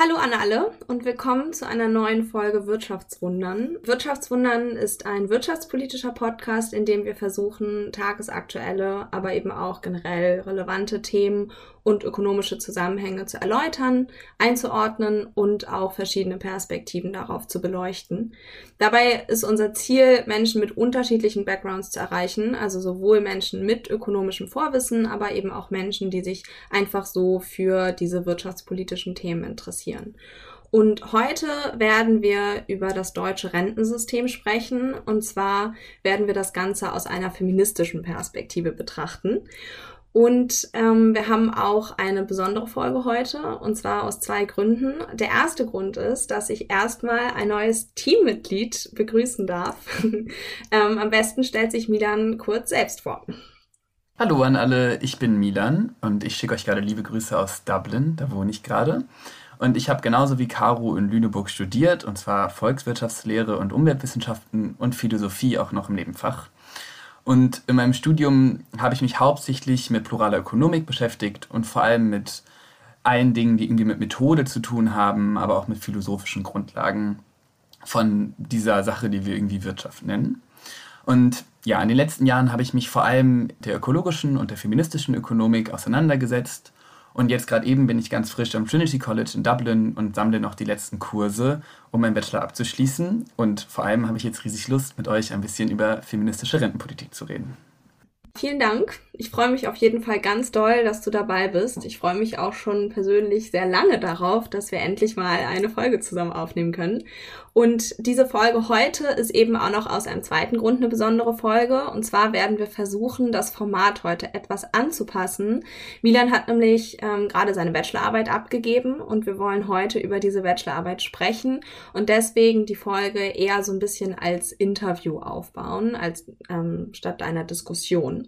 Hallo an alle und willkommen zu einer neuen Folge Wirtschaftswundern. Wirtschaftswundern ist ein wirtschaftspolitischer Podcast, in dem wir versuchen, tagesaktuelle, aber eben auch generell relevante Themen und ökonomische Zusammenhänge zu erläutern, einzuordnen und auch verschiedene Perspektiven darauf zu beleuchten. Dabei ist unser Ziel, Menschen mit unterschiedlichen Backgrounds zu erreichen, also sowohl Menschen mit ökonomischem Vorwissen, aber eben auch Menschen, die sich einfach so für diese wirtschaftspolitischen Themen interessieren. Und heute werden wir über das deutsche Rentensystem sprechen. Und zwar werden wir das Ganze aus einer feministischen Perspektive betrachten. Und ähm, wir haben auch eine besondere Folge heute, und zwar aus zwei Gründen. Der erste Grund ist, dass ich erstmal ein neues Teammitglied begrüßen darf. ähm, am besten stellt sich Milan kurz selbst vor. Hallo an alle, ich bin Milan und ich schicke euch gerade liebe Grüße aus Dublin, da wohne ich gerade. Und ich habe genauso wie Caro in Lüneburg studiert, und zwar Volkswirtschaftslehre und Umweltwissenschaften und Philosophie auch noch im Nebenfach. Und in meinem Studium habe ich mich hauptsächlich mit pluraler Ökonomik beschäftigt und vor allem mit allen Dingen, die irgendwie mit Methode zu tun haben, aber auch mit philosophischen Grundlagen von dieser Sache, die wir irgendwie Wirtschaft nennen. Und ja, in den letzten Jahren habe ich mich vor allem der ökologischen und der feministischen Ökonomik auseinandergesetzt und jetzt gerade eben bin ich ganz frisch am Trinity College in Dublin und sammle noch die letzten Kurse, um meinen Bachelor abzuschließen. Und vor allem habe ich jetzt riesig Lust, mit euch ein bisschen über feministische Rentenpolitik zu reden. Vielen Dank. Ich freue mich auf jeden Fall ganz doll, dass du dabei bist. Ich freue mich auch schon persönlich sehr lange darauf, dass wir endlich mal eine Folge zusammen aufnehmen können. Und diese Folge heute ist eben auch noch aus einem zweiten Grund eine besondere Folge. Und zwar werden wir versuchen, das Format heute etwas anzupassen. Milan hat nämlich ähm, gerade seine Bachelorarbeit abgegeben und wir wollen heute über diese Bachelorarbeit sprechen und deswegen die Folge eher so ein bisschen als Interview aufbauen, als ähm, statt einer Diskussion.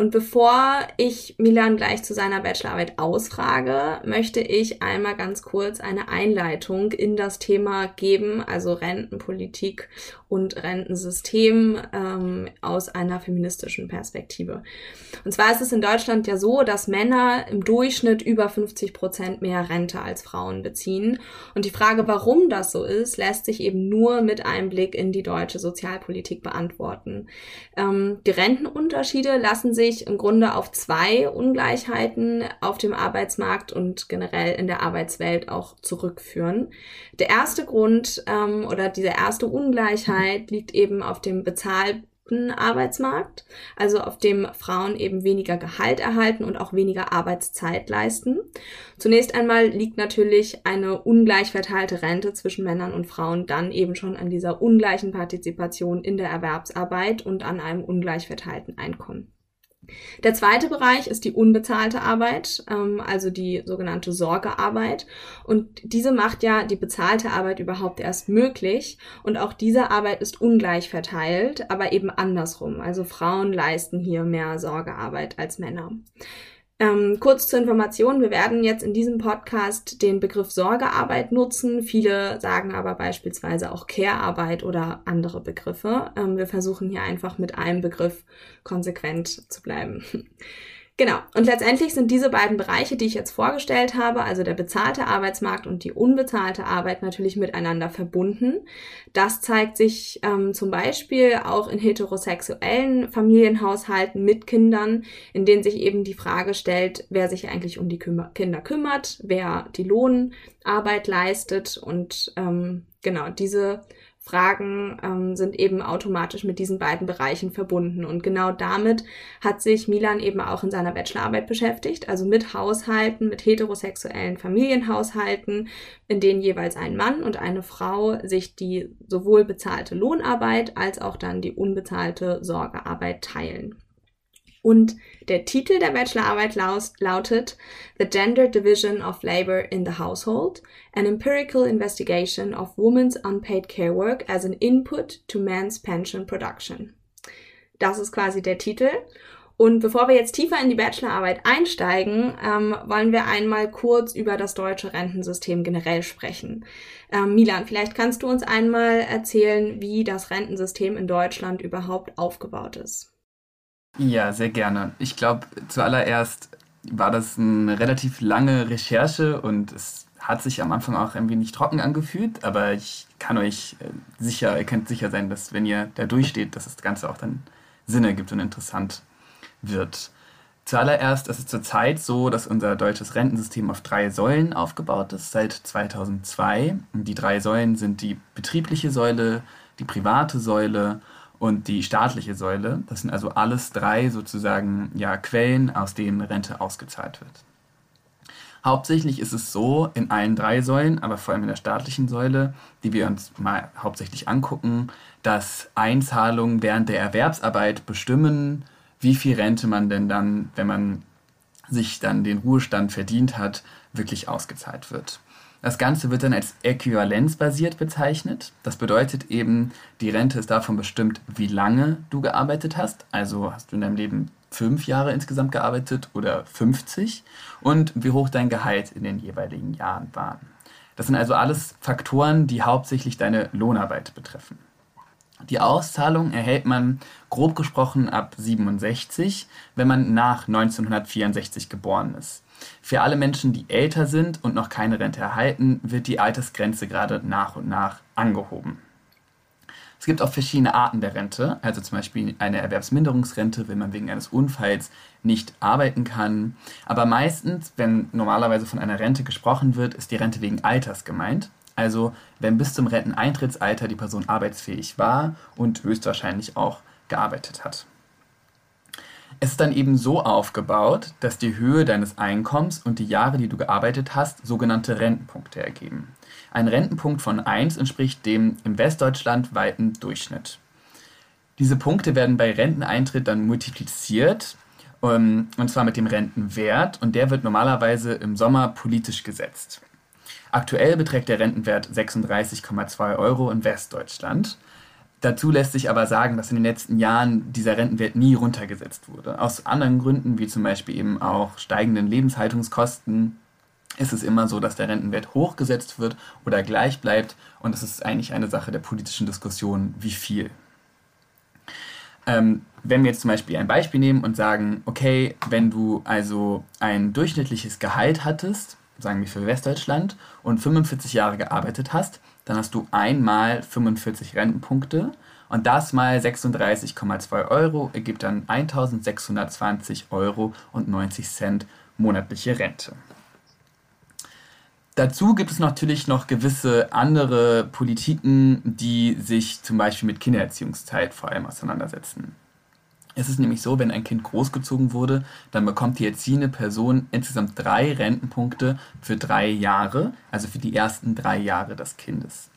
Und bevor ich Milan gleich zu seiner Bachelorarbeit ausfrage, möchte ich einmal ganz kurz eine Einleitung in das Thema geben, also Rentenpolitik und Rentensystem ähm, aus einer feministischen Perspektive. Und zwar ist es in Deutschland ja so, dass Männer im Durchschnitt über 50 Prozent mehr Rente als Frauen beziehen. Und die Frage, warum das so ist, lässt sich eben nur mit einem Blick in die deutsche Sozialpolitik beantworten. Ähm, die Rentenunterschiede lassen sich sich im Grunde auf zwei Ungleichheiten auf dem Arbeitsmarkt und generell in der Arbeitswelt auch zurückführen. Der erste Grund ähm, oder diese erste Ungleichheit liegt eben auf dem bezahlten Arbeitsmarkt, also auf dem Frauen eben weniger Gehalt erhalten und auch weniger Arbeitszeit leisten. Zunächst einmal liegt natürlich eine ungleich verteilte Rente zwischen Männern und Frauen dann eben schon an dieser ungleichen Partizipation in der Erwerbsarbeit und an einem ungleich verteilten Einkommen. Der zweite Bereich ist die unbezahlte Arbeit, ähm, also die sogenannte Sorgearbeit. Und diese macht ja die bezahlte Arbeit überhaupt erst möglich. Und auch diese Arbeit ist ungleich verteilt, aber eben andersrum. Also Frauen leisten hier mehr Sorgearbeit als Männer. Ähm, kurz zur Information, wir werden jetzt in diesem Podcast den Begriff Sorgearbeit nutzen. Viele sagen aber beispielsweise auch Care-Arbeit oder andere Begriffe. Ähm, wir versuchen hier einfach mit einem Begriff konsequent zu bleiben. Genau. Und letztendlich sind diese beiden Bereiche, die ich jetzt vorgestellt habe, also der bezahlte Arbeitsmarkt und die unbezahlte Arbeit, natürlich miteinander verbunden. Das zeigt sich ähm, zum Beispiel auch in heterosexuellen Familienhaushalten mit Kindern, in denen sich eben die Frage stellt, wer sich eigentlich um die Kümmer Kinder kümmert, wer die Lohnarbeit leistet und ähm, genau diese Fragen ähm, sind eben automatisch mit diesen beiden Bereichen verbunden. Und genau damit hat sich Milan eben auch in seiner Bachelorarbeit beschäftigt, also mit Haushalten, mit heterosexuellen Familienhaushalten, in denen jeweils ein Mann und eine Frau sich die sowohl bezahlte Lohnarbeit als auch dann die unbezahlte Sorgearbeit teilen. Und der Titel der Bachelorarbeit lautet The Gender Division of Labor in the Household, an empirical investigation of women's unpaid care work as an input to men's pension production. Das ist quasi der Titel. Und bevor wir jetzt tiefer in die Bachelorarbeit einsteigen, ähm, wollen wir einmal kurz über das deutsche Rentensystem generell sprechen. Ähm, Milan, vielleicht kannst du uns einmal erzählen, wie das Rentensystem in Deutschland überhaupt aufgebaut ist. Ja, sehr gerne. Ich glaube, zuallererst war das eine relativ lange Recherche und es hat sich am Anfang auch ein wenig trocken angefühlt, aber ich kann euch äh, sicher, ihr könnt sicher sein, dass wenn ihr da durchsteht, dass das Ganze auch dann Sinn ergibt und interessant wird. Zuallererst ist es zurzeit so, dass unser deutsches Rentensystem auf drei Säulen aufgebaut ist seit 2002. Und die drei Säulen sind die betriebliche Säule, die private Säule und die staatliche Säule. Das sind also alles drei sozusagen ja, Quellen, aus denen Rente ausgezahlt wird. Hauptsächlich ist es so in allen drei Säulen, aber vor allem in der staatlichen Säule, die wir uns mal hauptsächlich angucken, dass Einzahlungen während der Erwerbsarbeit bestimmen, wie viel Rente man denn dann, wenn man sich dann den Ruhestand verdient hat, wirklich ausgezahlt wird. Das Ganze wird dann als äquivalenzbasiert bezeichnet. Das bedeutet eben, die Rente ist davon bestimmt, wie lange du gearbeitet hast. Also hast du in deinem Leben fünf Jahre insgesamt gearbeitet oder 50 und wie hoch dein Gehalt in den jeweiligen Jahren war. Das sind also alles Faktoren, die hauptsächlich deine Lohnarbeit betreffen. Die Auszahlung erhält man grob gesprochen ab 67, wenn man nach 1964 geboren ist. Für alle Menschen, die älter sind und noch keine Rente erhalten, wird die Altersgrenze gerade nach und nach angehoben. Es gibt auch verschiedene Arten der Rente, also zum Beispiel eine Erwerbsminderungsrente, wenn man wegen eines Unfalls nicht arbeiten kann. Aber meistens, wenn normalerweise von einer Rente gesprochen wird, ist die Rente wegen Alters gemeint. Also wenn bis zum Renteneintrittsalter die Person arbeitsfähig war und höchstwahrscheinlich auch gearbeitet hat. Es ist dann eben so aufgebaut, dass die Höhe deines Einkommens und die Jahre, die du gearbeitet hast, sogenannte Rentenpunkte ergeben. Ein Rentenpunkt von 1 entspricht dem im Westdeutschland weiten Durchschnitt. Diese Punkte werden bei Renteneintritt dann multipliziert, ähm, und zwar mit dem Rentenwert, und der wird normalerweise im Sommer politisch gesetzt. Aktuell beträgt der Rentenwert 36,2 Euro in Westdeutschland. Dazu lässt sich aber sagen, dass in den letzten Jahren dieser Rentenwert nie runtergesetzt wurde. Aus anderen Gründen, wie zum Beispiel eben auch steigenden Lebenshaltungskosten, ist es immer so, dass der Rentenwert hochgesetzt wird oder gleich bleibt. Und es ist eigentlich eine Sache der politischen Diskussion, wie viel. Ähm, wenn wir jetzt zum Beispiel ein Beispiel nehmen und sagen, okay, wenn du also ein durchschnittliches Gehalt hattest, sagen wir für Westdeutschland, und 45 Jahre gearbeitet hast, dann hast du einmal 45 Rentenpunkte und das mal 36,2 Euro ergibt dann 1620 Euro und 90 Cent monatliche Rente. Dazu gibt es natürlich noch gewisse andere Politiken, die sich zum Beispiel mit Kindererziehungszeit vor allem auseinandersetzen. Es ist nämlich so, wenn ein Kind großgezogen wurde, dann bekommt die erziehende Person insgesamt drei Rentenpunkte für drei Jahre, also für die ersten drei Jahre des Kindes.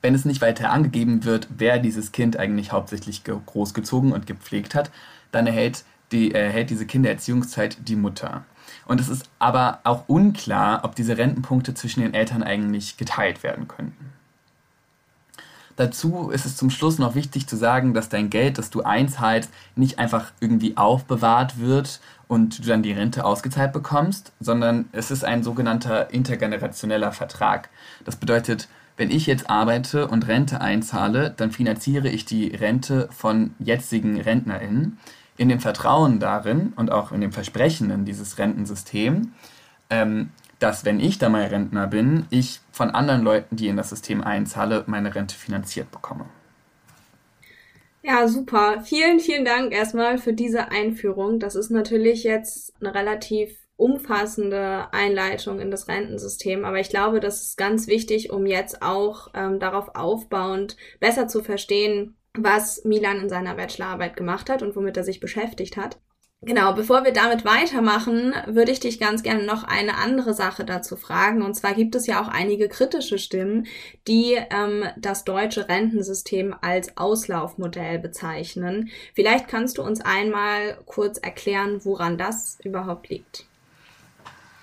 Wenn es nicht weiter angegeben wird, wer dieses Kind eigentlich hauptsächlich großgezogen und gepflegt hat, dann erhält, die, erhält diese Kindererziehungszeit die Mutter. Und es ist aber auch unklar, ob diese Rentenpunkte zwischen den Eltern eigentlich geteilt werden könnten. Dazu ist es zum Schluss noch wichtig zu sagen, dass dein Geld, das du einzahlst, nicht einfach irgendwie aufbewahrt wird und du dann die Rente ausgezahlt bekommst, sondern es ist ein sogenannter intergenerationeller Vertrag. Das bedeutet, wenn ich jetzt arbeite und Rente einzahle, dann finanziere ich die Rente von jetzigen RentnerInnen in dem Vertrauen darin und auch in dem Versprechen in dieses Rentensystem, ähm, dass wenn ich da mal Rentner bin, ich von anderen Leuten, die in das System einzahle, meine Rente finanziert bekomme. Ja, super. Vielen, vielen Dank erstmal für diese Einführung. Das ist natürlich jetzt eine relativ umfassende Einleitung in das Rentensystem, aber ich glaube, das ist ganz wichtig, um jetzt auch ähm, darauf aufbauend besser zu verstehen, was Milan in seiner Bachelorarbeit gemacht hat und womit er sich beschäftigt hat. Genau, bevor wir damit weitermachen, würde ich dich ganz gerne noch eine andere Sache dazu fragen. Und zwar gibt es ja auch einige kritische Stimmen, die ähm, das deutsche Rentensystem als Auslaufmodell bezeichnen. Vielleicht kannst du uns einmal kurz erklären, woran das überhaupt liegt.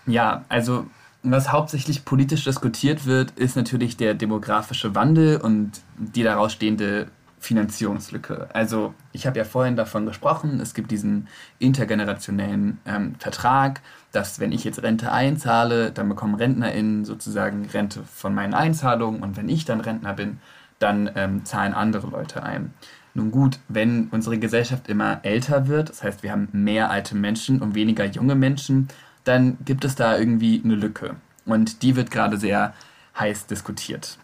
Ja, also was hauptsächlich politisch diskutiert wird, ist natürlich der demografische Wandel und die daraus stehende Finanzierungslücke. Also ich habe ja vorhin davon gesprochen, es gibt diesen intergenerationellen ähm, Vertrag, dass wenn ich jetzt Rente einzahle, dann bekommen RentnerInnen sozusagen Rente von meinen Einzahlungen und wenn ich dann Rentner bin, dann ähm, zahlen andere Leute ein. Nun gut, wenn unsere Gesellschaft immer älter wird, das heißt wir haben mehr alte Menschen und weniger junge Menschen, dann gibt es da irgendwie eine Lücke. Und die wird gerade sehr heiß diskutiert.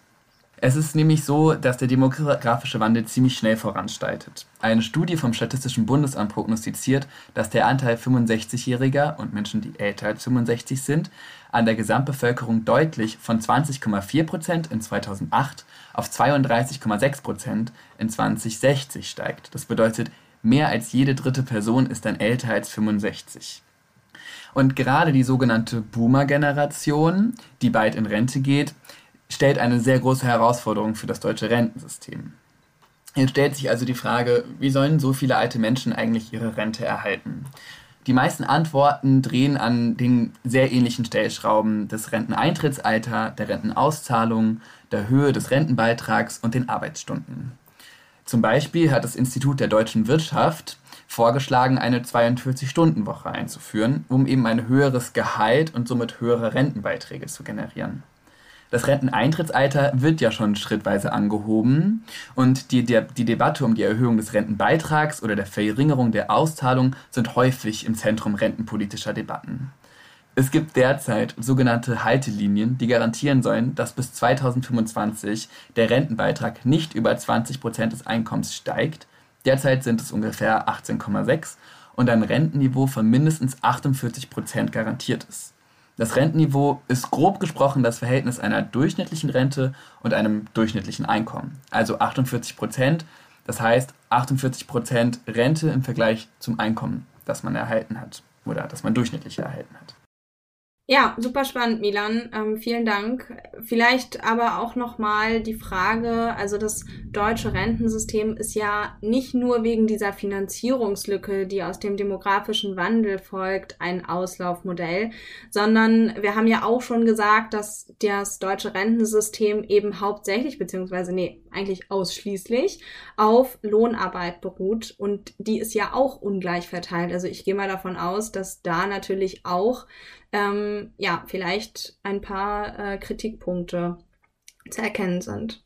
Es ist nämlich so, dass der demografische Wandel ziemlich schnell voranschreitet. Eine Studie vom Statistischen Bundesamt prognostiziert, dass der Anteil 65-Jähriger und Menschen, die älter als 65 sind, an der Gesamtbevölkerung deutlich von 20,4 Prozent in 2008 auf 32,6 Prozent in 2060 steigt. Das bedeutet, mehr als jede dritte Person ist dann älter als 65. Und gerade die sogenannte Boomer-Generation, die bald in Rente geht, stellt eine sehr große Herausforderung für das deutsche Rentensystem. Jetzt stellt sich also die Frage, wie sollen so viele alte Menschen eigentlich ihre Rente erhalten? Die meisten Antworten drehen an den sehr ähnlichen Stellschrauben des Renteneintrittsalter, der Rentenauszahlung, der Höhe des Rentenbeitrags und den Arbeitsstunden. Zum Beispiel hat das Institut der deutschen Wirtschaft vorgeschlagen, eine 42-Stunden-Woche einzuführen, um eben ein höheres Gehalt und somit höhere Rentenbeiträge zu generieren das Renteneintrittsalter wird ja schon schrittweise angehoben und die, die, die Debatte um die Erhöhung des Rentenbeitrags oder der Verringerung der Auszahlung sind häufig im Zentrum rentenpolitischer Debatten. Es gibt derzeit sogenannte Haltelinien, die garantieren sollen, dass bis 2025 der Rentenbeitrag nicht über 20 Prozent des Einkommens steigt. Derzeit sind es ungefähr 18,6 und ein Rentenniveau von mindestens 48 Prozent garantiert ist. Das Rentenniveau ist grob gesprochen das Verhältnis einer durchschnittlichen Rente und einem durchschnittlichen Einkommen. Also 48 Prozent, das heißt 48 Prozent Rente im Vergleich zum Einkommen, das man erhalten hat oder das man durchschnittlich erhalten hat. Ja, super spannend, Milan. Ähm, vielen Dank. Vielleicht aber auch nochmal die Frage, also das deutsche Rentensystem ist ja nicht nur wegen dieser Finanzierungslücke, die aus dem demografischen Wandel folgt, ein Auslaufmodell, sondern wir haben ja auch schon gesagt, dass das deutsche Rentensystem eben hauptsächlich, beziehungsweise nee, eigentlich ausschließlich auf Lohnarbeit beruht und die ist ja auch ungleich verteilt. Also ich gehe mal davon aus, dass da natürlich auch ähm, ja, vielleicht ein paar äh, Kritikpunkte zu erkennen sind.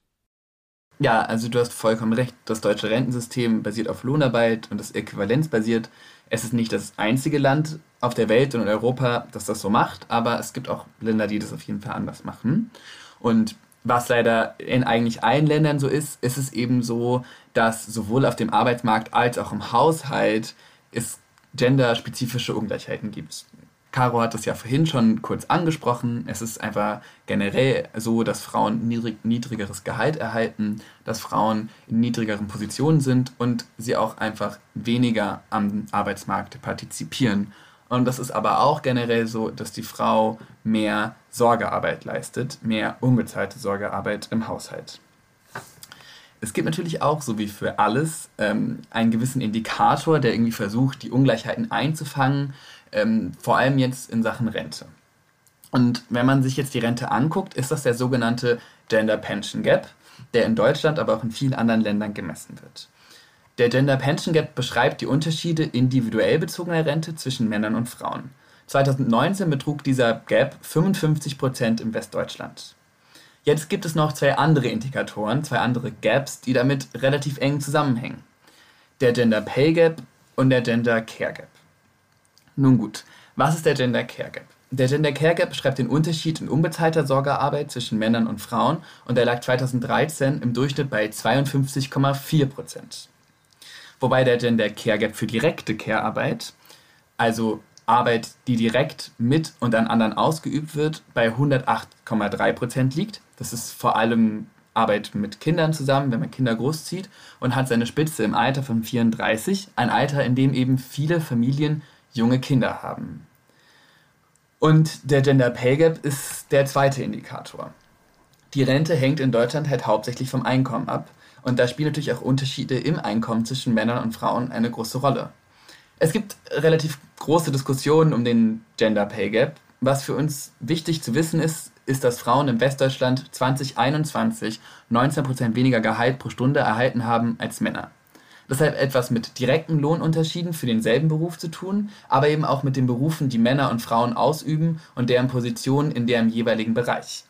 Ja, also du hast vollkommen recht. Das deutsche Rentensystem basiert auf Lohnarbeit und das äquivalizbasiert. Es ist nicht das einzige Land auf der Welt und in Europa, das das so macht, aber es gibt auch Länder, die das auf jeden Fall anders machen. Und was leider in eigentlich allen Ländern so ist, ist es eben so, dass sowohl auf dem Arbeitsmarkt als auch im Haushalt es genderspezifische Ungleichheiten gibt. Caro hat das ja vorhin schon kurz angesprochen. Es ist einfach generell so, dass Frauen niedrig, niedrigeres Gehalt erhalten, dass Frauen in niedrigeren Positionen sind und sie auch einfach weniger am Arbeitsmarkt partizipieren. Und das ist aber auch generell so, dass die Frau mehr Sorgearbeit leistet, mehr unbezahlte Sorgearbeit im Haushalt. Es gibt natürlich auch, so wie für alles, ähm, einen gewissen Indikator, der irgendwie versucht, die Ungleichheiten einzufangen ähm, vor allem jetzt in Sachen Rente. Und wenn man sich jetzt die Rente anguckt, ist das der sogenannte Gender Pension Gap, der in Deutschland, aber auch in vielen anderen Ländern gemessen wird. Der Gender Pension Gap beschreibt die Unterschiede individuell bezogener Rente zwischen Männern und Frauen. 2019 betrug dieser Gap 55% in Westdeutschland. Jetzt gibt es noch zwei andere Indikatoren, zwei andere Gaps, die damit relativ eng zusammenhängen. Der Gender Pay Gap und der Gender Care Gap. Nun gut, was ist der Gender Care Gap? Der Gender Care Gap beschreibt den Unterschied in unbezahlter Sorgearbeit zwischen Männern und Frauen und er lag 2013 im Durchschnitt bei 52,4 Prozent. Wobei der Gender Care Gap für direkte Care-Arbeit, also Arbeit, die direkt mit und an anderen ausgeübt wird, bei 108,3 Prozent liegt. Das ist vor allem Arbeit mit Kindern zusammen, wenn man Kinder großzieht und hat seine Spitze im Alter von 34, ein Alter, in dem eben viele Familien junge Kinder haben. Und der Gender Pay Gap ist der zweite Indikator. Die Rente hängt in Deutschland halt hauptsächlich vom Einkommen ab. Und da spielen natürlich auch Unterschiede im Einkommen zwischen Männern und Frauen eine große Rolle. Es gibt relativ große Diskussionen um den Gender Pay Gap. Was für uns wichtig zu wissen ist, ist, dass Frauen in Westdeutschland 2021 19% weniger Gehalt pro Stunde erhalten haben als Männer. Das hat etwas mit direkten Lohnunterschieden für denselben Beruf zu tun, aber eben auch mit den Berufen, die Männer und Frauen ausüben und deren Positionen in deren jeweiligen Bereich.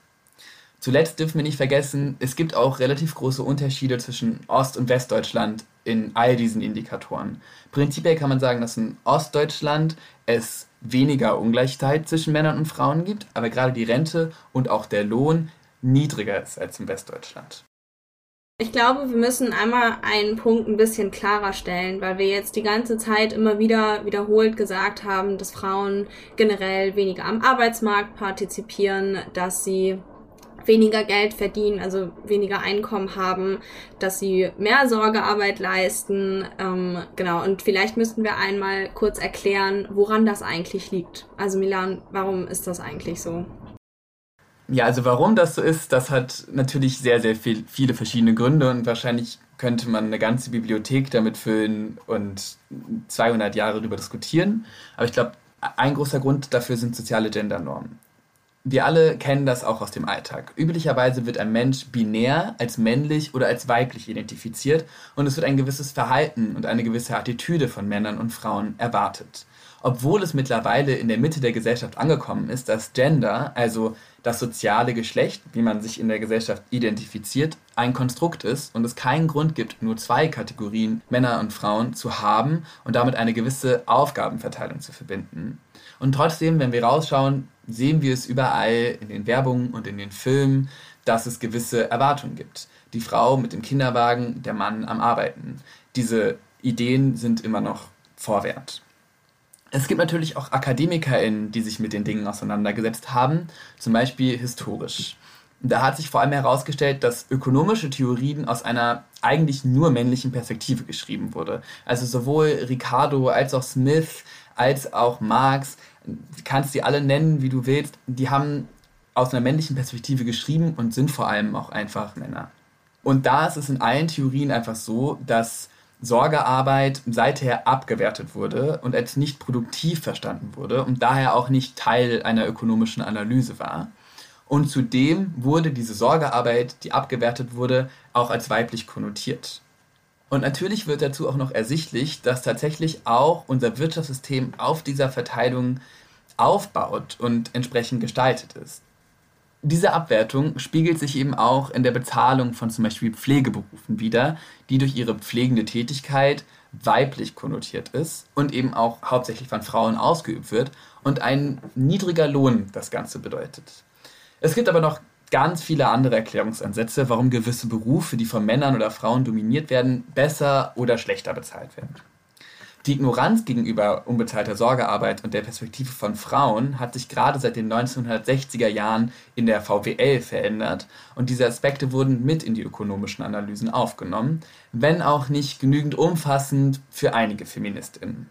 Zuletzt dürfen wir nicht vergessen, es gibt auch relativ große Unterschiede zwischen Ost- und Westdeutschland in all diesen Indikatoren. Prinzipiell kann man sagen, dass in Ostdeutschland es weniger Ungleichheit zwischen Männern und Frauen gibt, aber gerade die Rente und auch der Lohn niedriger ist als in Westdeutschland. Ich glaube, wir müssen einmal einen Punkt ein bisschen klarer stellen, weil wir jetzt die ganze Zeit immer wieder wiederholt gesagt haben, dass Frauen generell weniger am Arbeitsmarkt partizipieren, dass sie weniger Geld verdienen, also weniger Einkommen haben, dass sie mehr Sorgearbeit leisten. Ähm, genau, und vielleicht müssten wir einmal kurz erklären, woran das eigentlich liegt. Also Milan, warum ist das eigentlich so? Ja, also warum das so ist, das hat natürlich sehr, sehr viel, viele verschiedene Gründe und wahrscheinlich könnte man eine ganze Bibliothek damit füllen und 200 Jahre darüber diskutieren. Aber ich glaube, ein großer Grund dafür sind soziale Gendernormen. Wir alle kennen das auch aus dem Alltag. Üblicherweise wird ein Mensch binär als männlich oder als weiblich identifiziert und es wird ein gewisses Verhalten und eine gewisse Attitüde von Männern und Frauen erwartet obwohl es mittlerweile in der Mitte der Gesellschaft angekommen ist, dass Gender, also das soziale Geschlecht, wie man sich in der Gesellschaft identifiziert, ein Konstrukt ist und es keinen Grund gibt, nur zwei Kategorien Männer und Frauen zu haben und damit eine gewisse Aufgabenverteilung zu verbinden. Und trotzdem, wenn wir rausschauen, sehen wir es überall in den Werbungen und in den Filmen, dass es gewisse Erwartungen gibt. Die Frau mit dem Kinderwagen, der Mann am Arbeiten. Diese Ideen sind immer noch vorwärts. Es gibt natürlich auch AkademikerInnen, die sich mit den Dingen auseinandergesetzt haben, zum Beispiel historisch. Da hat sich vor allem herausgestellt, dass ökonomische Theorien aus einer eigentlich nur männlichen Perspektive geschrieben wurde. Also sowohl Ricardo als auch Smith als auch Marx, du kannst die alle nennen, wie du willst, die haben aus einer männlichen Perspektive geschrieben und sind vor allem auch einfach Männer. Und da ist es in allen Theorien einfach so, dass Sorgearbeit seither abgewertet wurde und als nicht produktiv verstanden wurde und daher auch nicht Teil einer ökonomischen Analyse war. Und zudem wurde diese Sorgearbeit, die abgewertet wurde, auch als weiblich konnotiert. Und natürlich wird dazu auch noch ersichtlich, dass tatsächlich auch unser Wirtschaftssystem auf dieser Verteilung aufbaut und entsprechend gestaltet ist diese Abwertung spiegelt sich eben auch in der Bezahlung von zum Beispiel Pflegeberufen wider, die durch ihre pflegende Tätigkeit weiblich konnotiert ist und eben auch hauptsächlich von Frauen ausgeübt wird und ein niedriger Lohn das Ganze bedeutet. Es gibt aber noch ganz viele andere Erklärungsansätze, warum gewisse Berufe, die von Männern oder Frauen dominiert werden, besser oder schlechter bezahlt werden. Die Ignoranz gegenüber unbezahlter Sorgearbeit und der Perspektive von Frauen hat sich gerade seit den 1960er Jahren in der VWL verändert und diese Aspekte wurden mit in die ökonomischen Analysen aufgenommen, wenn auch nicht genügend umfassend für einige Feministinnen.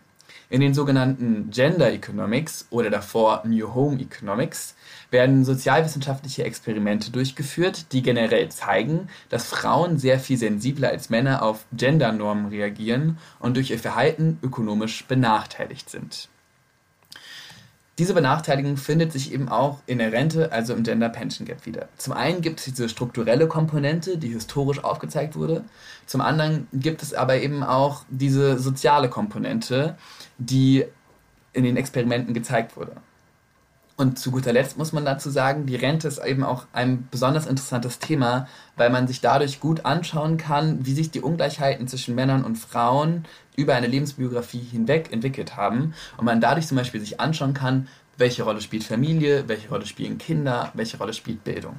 In den sogenannten Gender Economics oder davor New Home Economics werden sozialwissenschaftliche Experimente durchgeführt, die generell zeigen, dass Frauen sehr viel sensibler als Männer auf Gendernormen reagieren und durch ihr Verhalten ökonomisch benachteiligt sind. Diese Benachteiligung findet sich eben auch in der Rente, also im Gender Pension Gap wieder. Zum einen gibt es diese strukturelle Komponente, die historisch aufgezeigt wurde. Zum anderen gibt es aber eben auch diese soziale Komponente, die in den Experimenten gezeigt wurde. Und zu guter Letzt muss man dazu sagen, die Rente ist eben auch ein besonders interessantes Thema, weil man sich dadurch gut anschauen kann, wie sich die Ungleichheiten zwischen Männern und Frauen über eine Lebensbiografie hinweg entwickelt haben. Und man dadurch zum Beispiel sich anschauen kann, welche Rolle spielt Familie, welche Rolle spielen Kinder, welche Rolle spielt Bildung.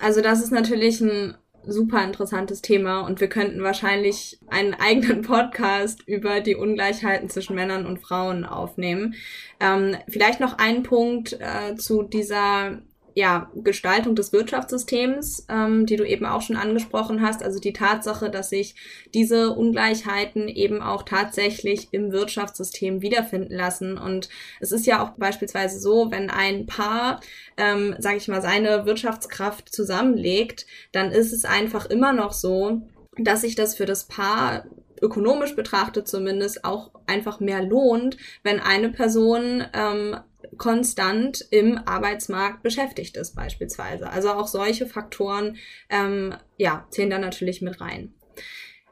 Also das ist natürlich ein super interessantes Thema und wir könnten wahrscheinlich einen eigenen Podcast über die Ungleichheiten zwischen Männern und Frauen aufnehmen. Ähm, vielleicht noch ein Punkt äh, zu dieser ja, Gestaltung des Wirtschaftssystems, ähm, die du eben auch schon angesprochen hast. Also die Tatsache, dass sich diese Ungleichheiten eben auch tatsächlich im Wirtschaftssystem wiederfinden lassen. Und es ist ja auch beispielsweise so, wenn ein Paar, ähm, sage ich mal, seine Wirtschaftskraft zusammenlegt, dann ist es einfach immer noch so, dass sich das für das Paar ökonomisch betrachtet zumindest auch einfach mehr lohnt, wenn eine Person ähm, konstant im Arbeitsmarkt beschäftigt ist beispielsweise. Also auch solche Faktoren ähm, ja, zählen da natürlich mit rein.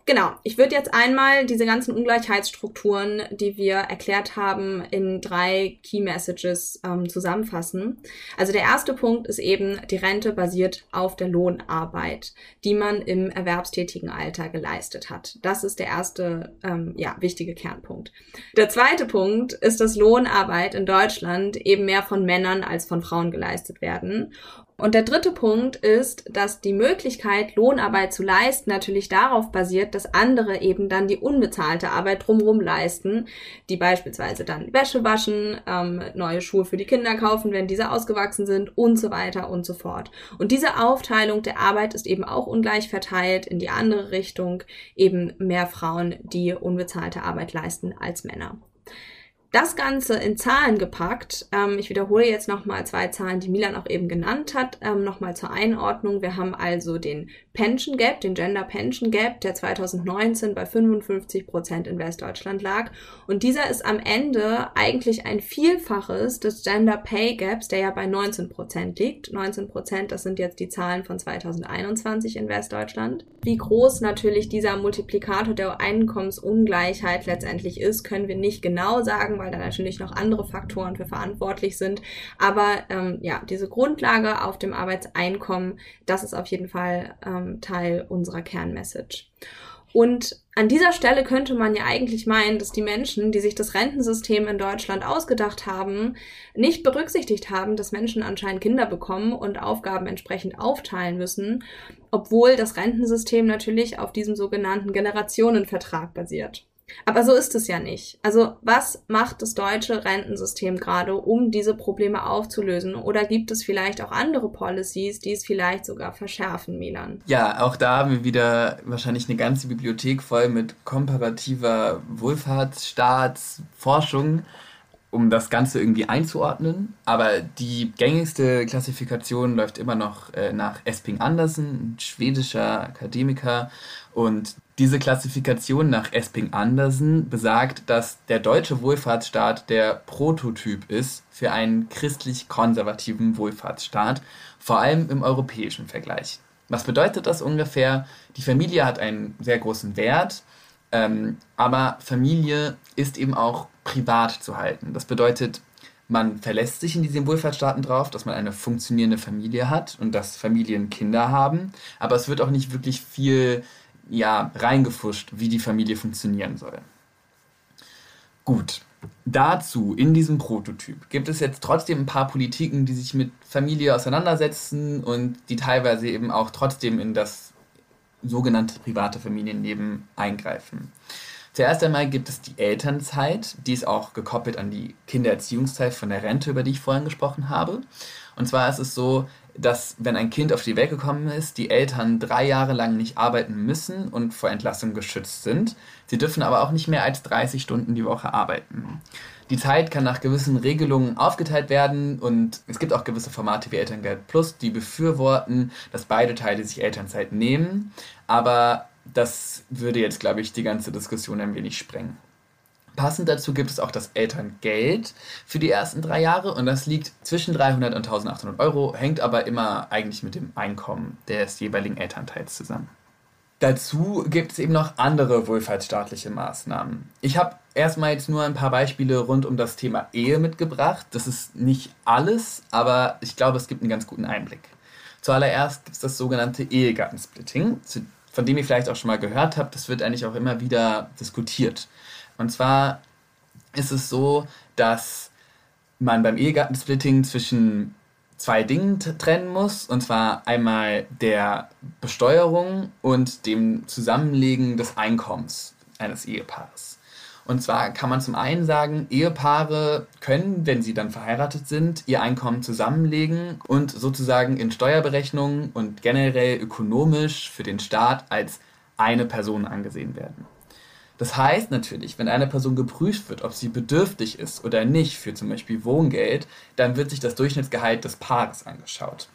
Genau, ich würde jetzt einmal diese ganzen Ungleichheitsstrukturen, die wir erklärt haben, in drei Key Messages ähm, zusammenfassen. Also der erste Punkt ist eben, die Rente basiert auf der Lohnarbeit, die man im erwerbstätigen Alter geleistet hat. Das ist der erste ähm, ja, wichtige Kernpunkt. Der zweite Punkt ist, dass Lohnarbeit in Deutschland eben mehr von Männern als von Frauen geleistet werden. Und der dritte Punkt ist, dass die Möglichkeit, Lohnarbeit zu leisten, natürlich darauf basiert, dass andere eben dann die unbezahlte Arbeit drumherum leisten, die beispielsweise dann Wäsche waschen, ähm, neue Schuhe für die Kinder kaufen, wenn diese ausgewachsen sind und so weiter und so fort. Und diese Aufteilung der Arbeit ist eben auch ungleich verteilt in die andere Richtung, eben mehr Frauen, die unbezahlte Arbeit leisten als Männer. Das Ganze in Zahlen gepackt. Ähm, ich wiederhole jetzt nochmal zwei Zahlen, die Milan auch eben genannt hat. Ähm, nochmal zur Einordnung. Wir haben also den Pension Gap, den Gender Pension Gap, der 2019 bei 55 Prozent in Westdeutschland lag. Und dieser ist am Ende eigentlich ein Vielfaches des Gender Pay Gaps, der ja bei 19 Prozent liegt. 19 Prozent, das sind jetzt die Zahlen von 2021 in Westdeutschland. Wie groß natürlich dieser Multiplikator der Einkommensungleichheit letztendlich ist, können wir nicht genau sagen, weil da natürlich noch andere Faktoren für verantwortlich sind. Aber ähm, ja, diese Grundlage auf dem Arbeitseinkommen, das ist auf jeden Fall ähm, Teil unserer Kernmessage. Und an dieser Stelle könnte man ja eigentlich meinen, dass die Menschen, die sich das Rentensystem in Deutschland ausgedacht haben, nicht berücksichtigt haben, dass Menschen anscheinend Kinder bekommen und Aufgaben entsprechend aufteilen müssen, obwohl das Rentensystem natürlich auf diesem sogenannten Generationenvertrag basiert. Aber so ist es ja nicht. Also was macht das deutsche Rentensystem gerade, um diese Probleme aufzulösen? Oder gibt es vielleicht auch andere Policies, die es vielleicht sogar verschärfen, Milan? Ja, auch da haben wir wieder wahrscheinlich eine ganze Bibliothek voll mit komparativer Wohlfahrtsstaatsforschung, um das Ganze irgendwie einzuordnen. Aber die gängigste Klassifikation läuft immer noch äh, nach Esping Andersen, ein schwedischer Akademiker. Und diese Klassifikation nach Esping Andersen besagt, dass der deutsche Wohlfahrtsstaat der Prototyp ist für einen christlich-konservativen Wohlfahrtsstaat, vor allem im europäischen Vergleich. Was bedeutet das ungefähr? Die Familie hat einen sehr großen Wert, ähm, aber Familie ist eben auch privat zu halten. Das bedeutet, man verlässt sich in diesen Wohlfahrtsstaaten drauf, dass man eine funktionierende Familie hat und dass Familien Kinder haben, aber es wird auch nicht wirklich viel ja, reingefuscht, wie die Familie funktionieren soll. Gut, dazu in diesem Prototyp gibt es jetzt trotzdem ein paar Politiken, die sich mit Familie auseinandersetzen und die teilweise eben auch trotzdem in das sogenannte private Familienleben eingreifen. Zuerst einmal gibt es die Elternzeit, die ist auch gekoppelt an die Kindererziehungszeit von der Rente, über die ich vorhin gesprochen habe. Und zwar ist es so, dass wenn ein Kind auf die Welt gekommen ist, die Eltern drei Jahre lang nicht arbeiten müssen und vor Entlassung geschützt sind. Sie dürfen aber auch nicht mehr als 30 Stunden die Woche arbeiten. Die Zeit kann nach gewissen Regelungen aufgeteilt werden und es gibt auch gewisse Formate wie Elterngeld Plus, die befürworten, dass beide Teile sich Elternzeit nehmen. Aber das würde jetzt, glaube ich, die ganze Diskussion ein wenig sprengen. Passend dazu gibt es auch das Elterngeld für die ersten drei Jahre und das liegt zwischen 300 und 1800 Euro, hängt aber immer eigentlich mit dem Einkommen des jeweiligen Elternteils zusammen. Dazu gibt es eben noch andere wohlfahrtsstaatliche Maßnahmen. Ich habe erstmal jetzt nur ein paar Beispiele rund um das Thema Ehe mitgebracht. Das ist nicht alles, aber ich glaube, es gibt einen ganz guten Einblick. Zuallererst gibt es das sogenannte Ehegattensplitting, von dem ihr vielleicht auch schon mal gehört habt. Das wird eigentlich auch immer wieder diskutiert. Und zwar ist es so, dass man beim Ehegattensplitting zwischen zwei Dingen trennen muss, und zwar einmal der Besteuerung und dem Zusammenlegen des Einkommens eines Ehepaares. Und zwar kann man zum einen sagen, Ehepaare können, wenn sie dann verheiratet sind, ihr Einkommen zusammenlegen und sozusagen in Steuerberechnungen und generell ökonomisch für den Staat als eine Person angesehen werden. Das heißt natürlich, wenn eine Person geprüft wird, ob sie bedürftig ist oder nicht für zum Beispiel Wohngeld, dann wird sich das Durchschnittsgehalt des Paares angeschaut.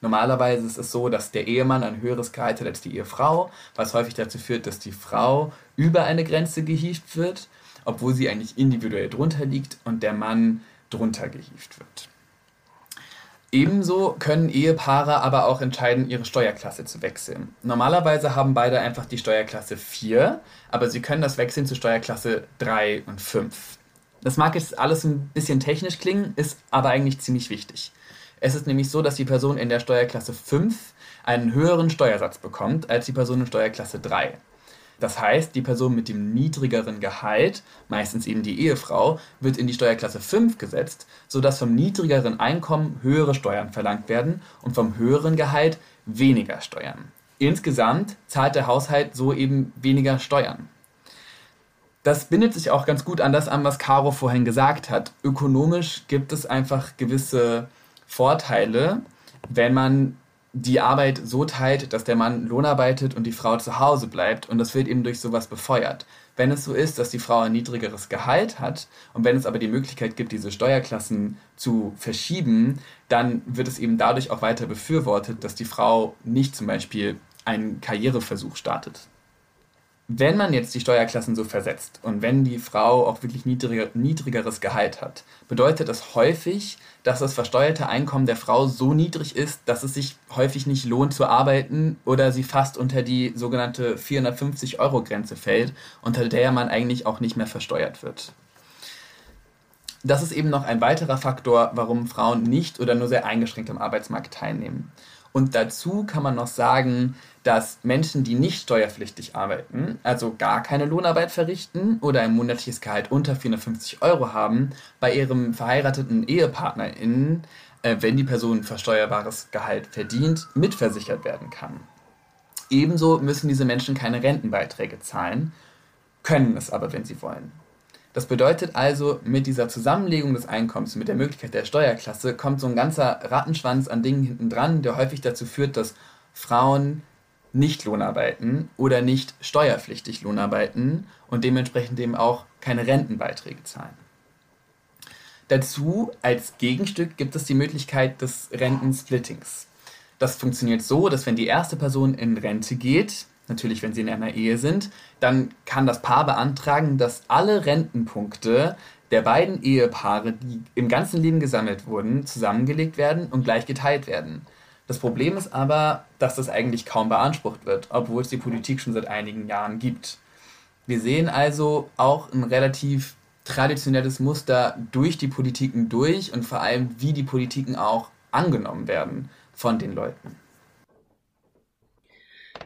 Normalerweise ist es so, dass der Ehemann ein höheres Gehalt hat als die Ehefrau, was häufig dazu führt, dass die Frau über eine Grenze gehievt wird, obwohl sie eigentlich individuell drunter liegt und der Mann drunter gehievt wird. Ebenso können Ehepaare aber auch entscheiden, ihre Steuerklasse zu wechseln. Normalerweise haben beide einfach die Steuerklasse 4, aber sie können das wechseln zu Steuerklasse 3 und 5. Das mag jetzt alles ein bisschen technisch klingen, ist aber eigentlich ziemlich wichtig. Es ist nämlich so, dass die Person in der Steuerklasse 5 einen höheren Steuersatz bekommt als die Person in Steuerklasse 3. Das heißt, die Person mit dem niedrigeren Gehalt, meistens eben die Ehefrau, wird in die Steuerklasse 5 gesetzt, sodass vom niedrigeren Einkommen höhere Steuern verlangt werden und vom höheren Gehalt weniger Steuern. Insgesamt zahlt der Haushalt so eben weniger Steuern. Das bindet sich auch ganz gut an das an, was Caro vorhin gesagt hat. Ökonomisch gibt es einfach gewisse Vorteile, wenn man die Arbeit so teilt, dass der Mann Lohn arbeitet und die Frau zu Hause bleibt. Und das wird eben durch sowas befeuert. Wenn es so ist, dass die Frau ein niedrigeres Gehalt hat und wenn es aber die Möglichkeit gibt, diese Steuerklassen zu verschieben, dann wird es eben dadurch auch weiter befürwortet, dass die Frau nicht zum Beispiel einen Karriereversuch startet wenn man jetzt die Steuerklassen so versetzt und wenn die Frau auch wirklich niedriger, niedrigeres Gehalt hat, bedeutet das häufig, dass das versteuerte Einkommen der Frau so niedrig ist, dass es sich häufig nicht lohnt zu arbeiten oder sie fast unter die sogenannte 450-Euro-Grenze fällt, unter der man eigentlich auch nicht mehr versteuert wird. Das ist eben noch ein weiterer Faktor, warum Frauen nicht oder nur sehr eingeschränkt am Arbeitsmarkt teilnehmen. Und dazu kann man noch sagen, dass Menschen, die nicht steuerpflichtig arbeiten, also gar keine Lohnarbeit verrichten oder ein monatliches Gehalt unter 450 Euro haben, bei ihrem verheirateten EhepartnerInnen, äh, wenn die Person versteuerbares Gehalt verdient, mitversichert werden kann. Ebenso müssen diese Menschen keine Rentenbeiträge zahlen, können es aber, wenn sie wollen. Das bedeutet also, mit dieser Zusammenlegung des Einkommens, mit der Möglichkeit der Steuerklasse, kommt so ein ganzer Rattenschwanz an Dingen hinten dran, der häufig dazu führt, dass Frauen nicht Lohnarbeiten oder nicht steuerpflichtig Lohnarbeiten und dementsprechend eben auch keine Rentenbeiträge zahlen. Dazu als Gegenstück gibt es die Möglichkeit des Rentensplittings. Das funktioniert so, dass wenn die erste Person in Rente geht, natürlich wenn sie in einer Ehe sind, dann kann das Paar beantragen, dass alle Rentenpunkte der beiden Ehepaare, die im ganzen Leben gesammelt wurden, zusammengelegt werden und gleich geteilt werden. Das Problem ist aber, dass das eigentlich kaum beansprucht wird, obwohl es die Politik schon seit einigen Jahren gibt. Wir sehen also auch ein relativ traditionelles Muster durch die Politiken durch und vor allem, wie die Politiken auch angenommen werden von den Leuten.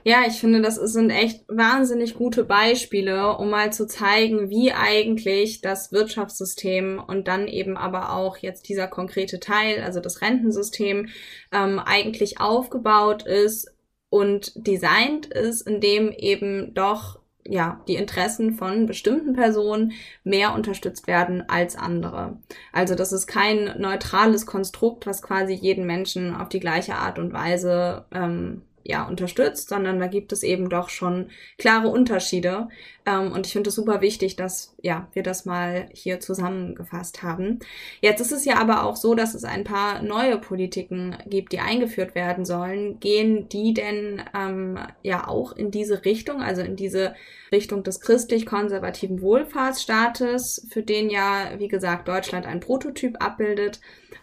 Ja, ich finde, das sind echt wahnsinnig gute Beispiele, um mal zu zeigen, wie eigentlich das Wirtschaftssystem und dann eben aber auch jetzt dieser konkrete Teil, also das Rentensystem, ähm, eigentlich aufgebaut ist und designt ist, in dem eben doch ja, die Interessen von bestimmten Personen mehr unterstützt werden als andere. Also das ist kein neutrales Konstrukt, was quasi jeden Menschen auf die gleiche Art und Weise ähm, ja, unterstützt, sondern da gibt es eben doch schon klare Unterschiede. Ähm, und ich finde es super wichtig, dass ja, wir das mal hier zusammengefasst haben. Jetzt ist es ja aber auch so, dass es ein paar neue Politiken gibt, die eingeführt werden sollen. Gehen die denn ähm, ja auch in diese Richtung, also in diese Richtung des christlich-konservativen Wohlfahrtsstaates, für den ja, wie gesagt, Deutschland ein Prototyp abbildet?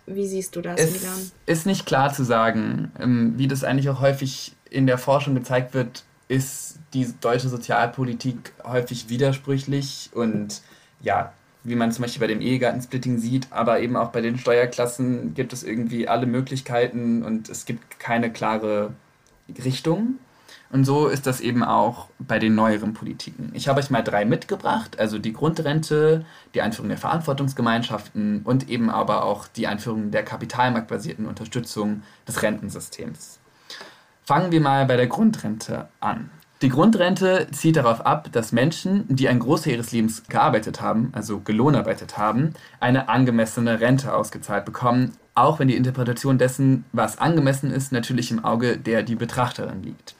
Wie siehst du das, es Milan? Ist nicht klar zu sagen. Ähm, wie das eigentlich auch häufig in der Forschung gezeigt wird, ist die deutsche Sozialpolitik häufig widersprüchlich und ja, wie man zum Beispiel bei dem Ehegattensplitting sieht, aber eben auch bei den Steuerklassen gibt es irgendwie alle Möglichkeiten und es gibt keine klare Richtung. Und so ist das eben auch bei den neueren Politiken. Ich habe euch mal drei mitgebracht, also die Grundrente, die Einführung der Verantwortungsgemeinschaften und eben aber auch die Einführung der kapitalmarktbasierten Unterstützung des Rentensystems. Fangen wir mal bei der Grundrente an. Die Grundrente zielt darauf ab, dass Menschen, die ein Großteil ihres Lebens gearbeitet haben, also gelohnarbeitet haben, eine angemessene Rente ausgezahlt bekommen, auch wenn die Interpretation dessen, was angemessen ist, natürlich im Auge der die Betrachterin liegt.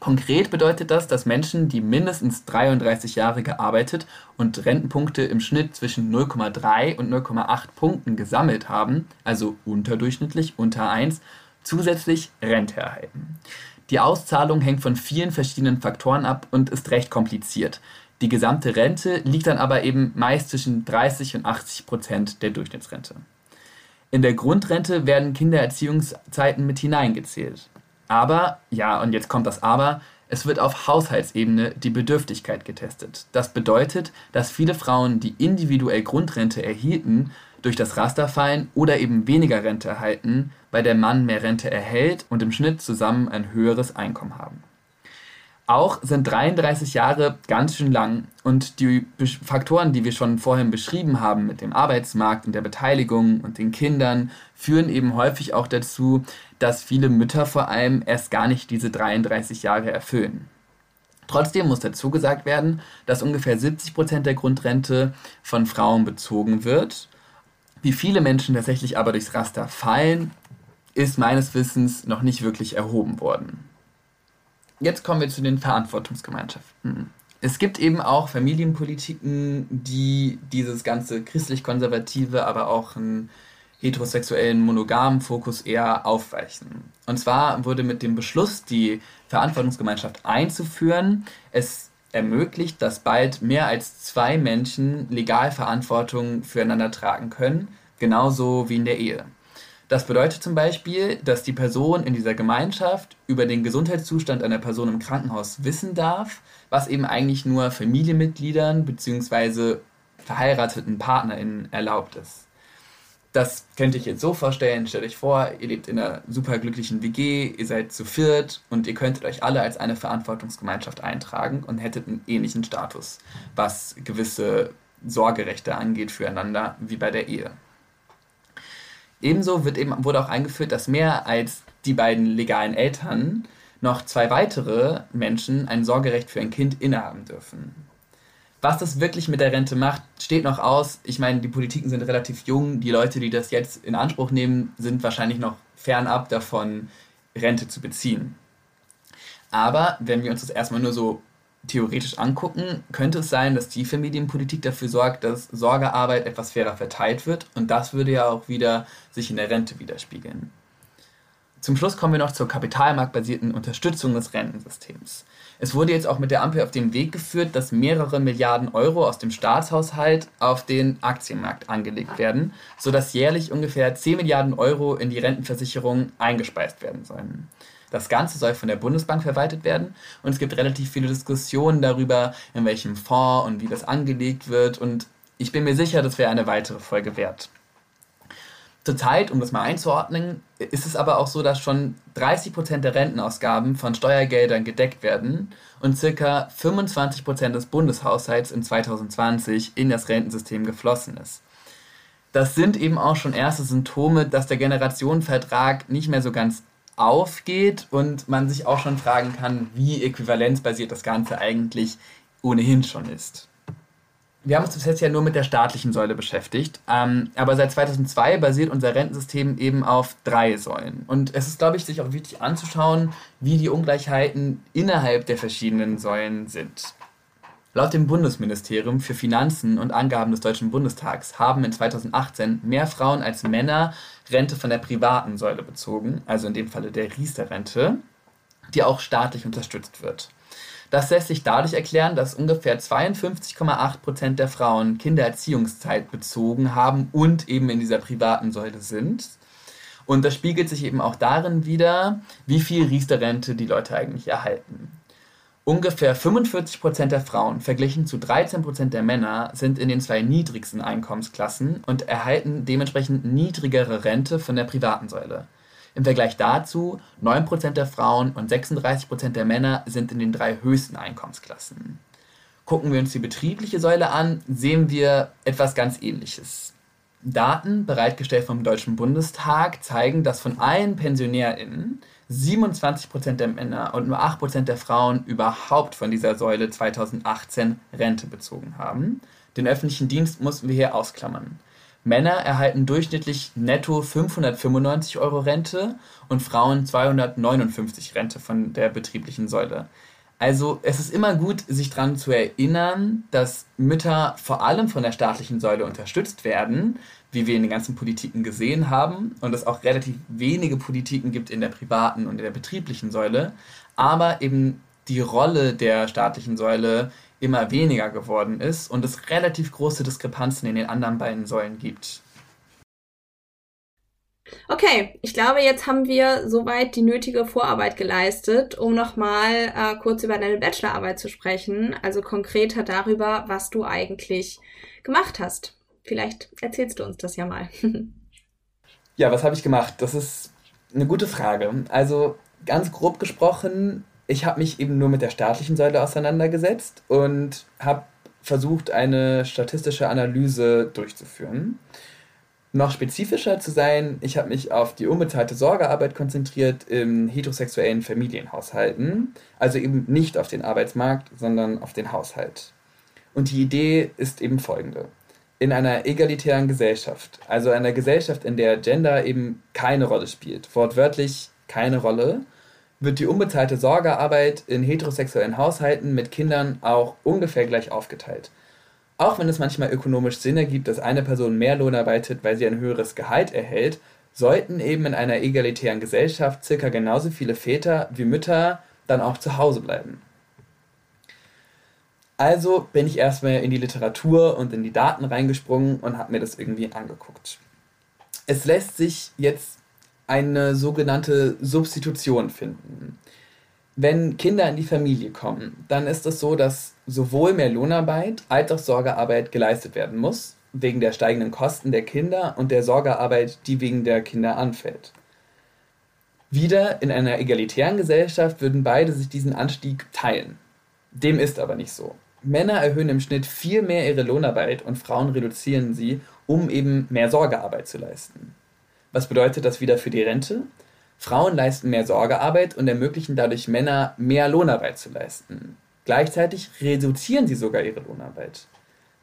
Konkret bedeutet das, dass Menschen, die mindestens 33 Jahre gearbeitet und Rentenpunkte im Schnitt zwischen 0,3 und 0,8 Punkten gesammelt haben, also unterdurchschnittlich unter 1, zusätzlich Rente erhalten. Die Auszahlung hängt von vielen verschiedenen Faktoren ab und ist recht kompliziert. Die gesamte Rente liegt dann aber eben meist zwischen 30 und 80 Prozent der Durchschnittsrente. In der Grundrente werden Kindererziehungszeiten mit hineingezählt. Aber, ja, und jetzt kommt das Aber, es wird auf Haushaltsebene die Bedürftigkeit getestet. Das bedeutet, dass viele Frauen, die individuell Grundrente erhielten, durch das Raster fallen oder eben weniger Rente erhalten, weil der Mann mehr Rente erhält und im Schnitt zusammen ein höheres Einkommen haben. Auch sind 33 Jahre ganz schön lang und die Faktoren, die wir schon vorhin beschrieben haben mit dem Arbeitsmarkt und der Beteiligung und den Kindern, führen eben häufig auch dazu, dass viele Mütter vor allem erst gar nicht diese 33 Jahre erfüllen. Trotzdem muss dazu gesagt werden, dass ungefähr 70 Prozent der Grundrente von Frauen bezogen wird. Wie viele Menschen tatsächlich aber durchs Raster fallen, ist meines Wissens noch nicht wirklich erhoben worden. Jetzt kommen wir zu den Verantwortungsgemeinschaften. Es gibt eben auch Familienpolitiken, die dieses ganze christlich-konservative, aber auch einen heterosexuellen monogamen Fokus eher aufweichen. Und zwar wurde mit dem Beschluss, die Verantwortungsgemeinschaft einzuführen, es ermöglicht, dass bald mehr als zwei Menschen legal Verantwortung füreinander tragen können, genauso wie in der Ehe. Das bedeutet zum Beispiel, dass die Person in dieser Gemeinschaft über den Gesundheitszustand einer Person im Krankenhaus wissen darf, was eben eigentlich nur Familienmitgliedern bzw. verheirateten PartnerInnen erlaubt ist. Das könnt ihr euch jetzt so vorstellen, stellt euch vor, ihr lebt in einer superglücklichen WG, ihr seid zu viert und ihr könntet euch alle als eine Verantwortungsgemeinschaft eintragen und hättet einen ähnlichen Status, was gewisse Sorgerechte angeht füreinander wie bei der Ehe. Ebenso wird eben, wurde auch eingeführt, dass mehr als die beiden legalen Eltern noch zwei weitere Menschen ein Sorgerecht für ein Kind innehaben dürfen. Was das wirklich mit der Rente macht, steht noch aus. Ich meine, die Politiken sind relativ jung. Die Leute, die das jetzt in Anspruch nehmen, sind wahrscheinlich noch fernab davon, Rente zu beziehen. Aber wenn wir uns das erstmal nur so theoretisch angucken, könnte es sein, dass die Familienpolitik dafür sorgt, dass Sorgearbeit etwas fairer verteilt wird und das würde ja auch wieder sich in der Rente widerspiegeln. Zum Schluss kommen wir noch zur kapitalmarktbasierten Unterstützung des Rentensystems. Es wurde jetzt auch mit der Ampel auf den Weg geführt, dass mehrere Milliarden Euro aus dem Staatshaushalt auf den Aktienmarkt angelegt werden, sodass jährlich ungefähr 10 Milliarden Euro in die Rentenversicherung eingespeist werden sollen. Das Ganze soll von der Bundesbank verwaltet werden und es gibt relativ viele Diskussionen darüber, in welchem Fonds und wie das angelegt wird und ich bin mir sicher, das wäre eine weitere Folge wert. Zurzeit, um das mal einzuordnen, ist es aber auch so, dass schon 30% der Rentenausgaben von Steuergeldern gedeckt werden und ca. 25% des Bundeshaushalts in 2020 in das Rentensystem geflossen ist. Das sind eben auch schon erste Symptome, dass der Generationenvertrag nicht mehr so ganz aufgeht und man sich auch schon fragen kann, wie äquivalenzbasiert das Ganze eigentlich ohnehin schon ist. Wir haben uns bis jetzt ja nur mit der staatlichen Säule beschäftigt, ähm, aber seit 2002 basiert unser Rentensystem eben auf drei Säulen. Und es ist, glaube ich, sich auch wichtig anzuschauen, wie die Ungleichheiten innerhalb der verschiedenen Säulen sind. Laut dem Bundesministerium für Finanzen und Angaben des Deutschen Bundestags haben in 2018 mehr Frauen als Männer Rente von der privaten Säule bezogen, also in dem Falle der Riester-Rente, die auch staatlich unterstützt wird. Das lässt sich dadurch erklären, dass ungefähr 52,8 Prozent der Frauen Kindererziehungszeit bezogen haben und eben in dieser privaten Säule sind. Und das spiegelt sich eben auch darin wider, wie viel Riester-Rente die Leute eigentlich erhalten. Ungefähr 45 Prozent der Frauen verglichen zu 13 Prozent der Männer sind in den zwei niedrigsten Einkommensklassen und erhalten dementsprechend niedrigere Rente von der privaten Säule. Im Vergleich dazu 9 Prozent der Frauen und 36 Prozent der Männer sind in den drei höchsten Einkommensklassen. Gucken wir uns die betriebliche Säule an, sehen wir etwas ganz Ähnliches. Daten, bereitgestellt vom Deutschen Bundestag, zeigen, dass von allen PensionärInnen 27% der Männer und nur 8% der Frauen überhaupt von dieser Säule 2018 Rente bezogen haben. Den öffentlichen Dienst mussten wir hier ausklammern. Männer erhalten durchschnittlich netto 595 Euro Rente und Frauen 259 Rente von der betrieblichen Säule. Also es ist immer gut, sich daran zu erinnern, dass Mütter vor allem von der staatlichen Säule unterstützt werden, wie wir in den ganzen Politiken gesehen haben, und es auch relativ wenige Politiken gibt in der privaten und in der betrieblichen Säule, aber eben die Rolle der staatlichen Säule immer weniger geworden ist und es relativ große Diskrepanzen in den anderen beiden Säulen gibt. Okay, ich glaube, jetzt haben wir soweit die nötige Vorarbeit geleistet, um nochmal äh, kurz über deine Bachelorarbeit zu sprechen. Also konkreter darüber, was du eigentlich gemacht hast. Vielleicht erzählst du uns das ja mal. ja, was habe ich gemacht? Das ist eine gute Frage. Also ganz grob gesprochen, ich habe mich eben nur mit der staatlichen Säule auseinandergesetzt und habe versucht, eine statistische Analyse durchzuführen. Noch spezifischer zu sein, ich habe mich auf die unbezahlte Sorgearbeit konzentriert in heterosexuellen Familienhaushalten, also eben nicht auf den Arbeitsmarkt, sondern auf den Haushalt. Und die Idee ist eben folgende. In einer egalitären Gesellschaft, also einer Gesellschaft, in der Gender eben keine Rolle spielt, wortwörtlich keine Rolle, wird die unbezahlte Sorgearbeit in heterosexuellen Haushalten mit Kindern auch ungefähr gleich aufgeteilt. Auch wenn es manchmal ökonomisch Sinn ergibt, dass eine Person mehr Lohn arbeitet, weil sie ein höheres Gehalt erhält, sollten eben in einer egalitären Gesellschaft circa genauso viele Väter wie Mütter dann auch zu Hause bleiben. Also bin ich erstmal in die Literatur und in die Daten reingesprungen und habe mir das irgendwie angeguckt. Es lässt sich jetzt eine sogenannte Substitution finden. Wenn Kinder in die Familie kommen, dann ist es so, dass sowohl mehr Lohnarbeit als auch Sorgearbeit geleistet werden muss, wegen der steigenden Kosten der Kinder und der Sorgearbeit, die wegen der Kinder anfällt. Wieder in einer egalitären Gesellschaft würden beide sich diesen Anstieg teilen. Dem ist aber nicht so. Männer erhöhen im Schnitt viel mehr ihre Lohnarbeit und Frauen reduzieren sie, um eben mehr Sorgearbeit zu leisten. Was bedeutet das wieder für die Rente? Frauen leisten mehr Sorgearbeit und ermöglichen dadurch Männer mehr Lohnarbeit zu leisten. Gleichzeitig reduzieren sie sogar ihre Lohnarbeit.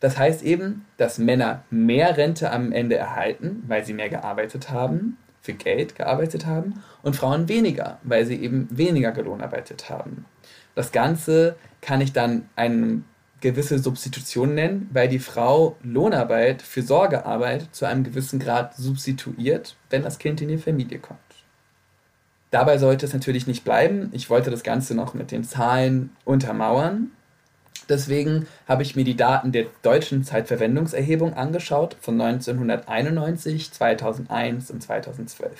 Das heißt eben, dass Männer mehr Rente am Ende erhalten, weil sie mehr gearbeitet haben, für Geld gearbeitet haben, und Frauen weniger, weil sie eben weniger gelohnarbeitet haben. Das Ganze kann ich dann einem gewisse Substitution nennen, weil die Frau Lohnarbeit für Sorgearbeit zu einem gewissen Grad substituiert, wenn das Kind in die Familie kommt. Dabei sollte es natürlich nicht bleiben. Ich wollte das Ganze noch mit den Zahlen untermauern. Deswegen habe ich mir die Daten der deutschen Zeitverwendungserhebung angeschaut von 1991, 2001 und 2012.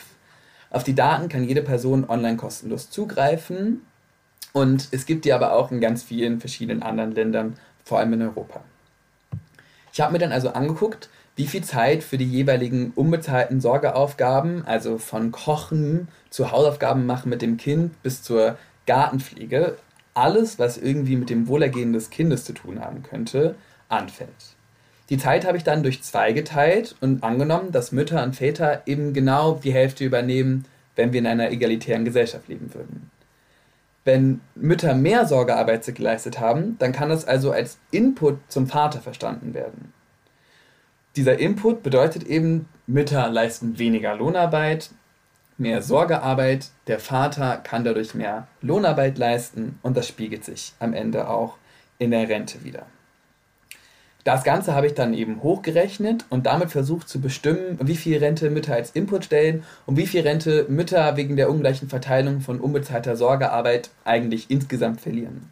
Auf die Daten kann jede Person online kostenlos zugreifen und es gibt die aber auch in ganz vielen verschiedenen anderen Ländern vor allem in Europa. Ich habe mir dann also angeguckt, wie viel Zeit für die jeweiligen unbezahlten Sorgeaufgaben, also von Kochen zu Hausaufgaben machen mit dem Kind bis zur Gartenpflege, alles, was irgendwie mit dem Wohlergehen des Kindes zu tun haben könnte, anfällt. Die Zeit habe ich dann durch zwei geteilt und angenommen, dass Mütter und Väter eben genau die Hälfte übernehmen, wenn wir in einer egalitären Gesellschaft leben würden. Wenn Mütter mehr Sorgearbeit geleistet haben, dann kann das also als Input zum Vater verstanden werden. Dieser Input bedeutet eben, Mütter leisten weniger Lohnarbeit, mehr Sorgearbeit, der Vater kann dadurch mehr Lohnarbeit leisten und das spiegelt sich am Ende auch in der Rente wieder. Das Ganze habe ich dann eben hochgerechnet und damit versucht zu bestimmen, wie viel Rente Mütter als Input stellen und wie viel Rente Mütter wegen der ungleichen Verteilung von unbezahlter Sorgearbeit eigentlich insgesamt verlieren.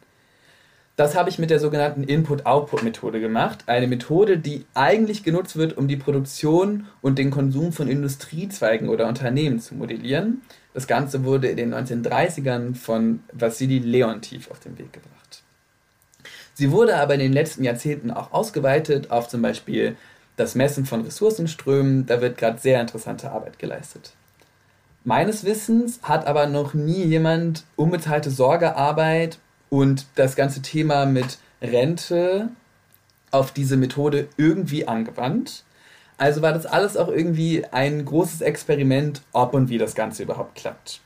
Das habe ich mit der sogenannten Input-Output-Methode gemacht. Eine Methode, die eigentlich genutzt wird, um die Produktion und den Konsum von Industriezweigen oder Unternehmen zu modellieren. Das Ganze wurde in den 1930ern von Vassili Leontief auf den Weg gebracht. Sie wurde aber in den letzten Jahrzehnten auch ausgeweitet auf zum Beispiel das Messen von Ressourcenströmen. Da wird gerade sehr interessante Arbeit geleistet. Meines Wissens hat aber noch nie jemand unbezahlte Sorgearbeit und das ganze Thema mit Rente auf diese Methode irgendwie angewandt. Also war das alles auch irgendwie ein großes Experiment, ob und wie das Ganze überhaupt klappt.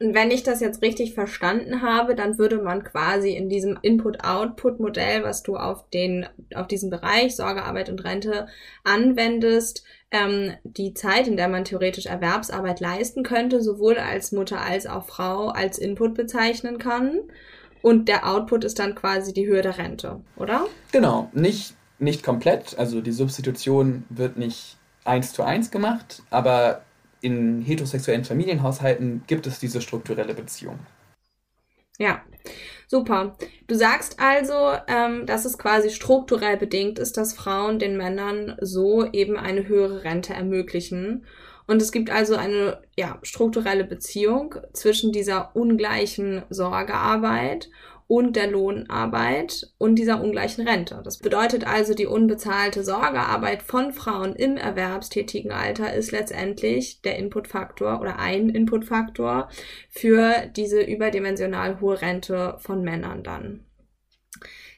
Und wenn ich das jetzt richtig verstanden habe, dann würde man quasi in diesem Input-Output-Modell, was du auf den, auf diesen Bereich Sorgearbeit und Rente anwendest, ähm, die Zeit, in der man theoretisch Erwerbsarbeit leisten könnte, sowohl als Mutter als auch Frau als Input bezeichnen kann. Und der Output ist dann quasi die Höhe der Rente, oder? Genau, nicht, nicht komplett. Also die Substitution wird nicht eins zu eins gemacht, aber in heterosexuellen Familienhaushalten gibt es diese strukturelle Beziehung. Ja, super. Du sagst also, ähm, dass es quasi strukturell bedingt ist, dass Frauen den Männern so eben eine höhere Rente ermöglichen. Und es gibt also eine ja, strukturelle Beziehung zwischen dieser ungleichen Sorgearbeit und der Lohnarbeit und dieser ungleichen Rente. Das bedeutet also, die unbezahlte Sorgearbeit von Frauen im erwerbstätigen Alter ist letztendlich der Inputfaktor oder ein Inputfaktor für diese überdimensional hohe Rente von Männern dann.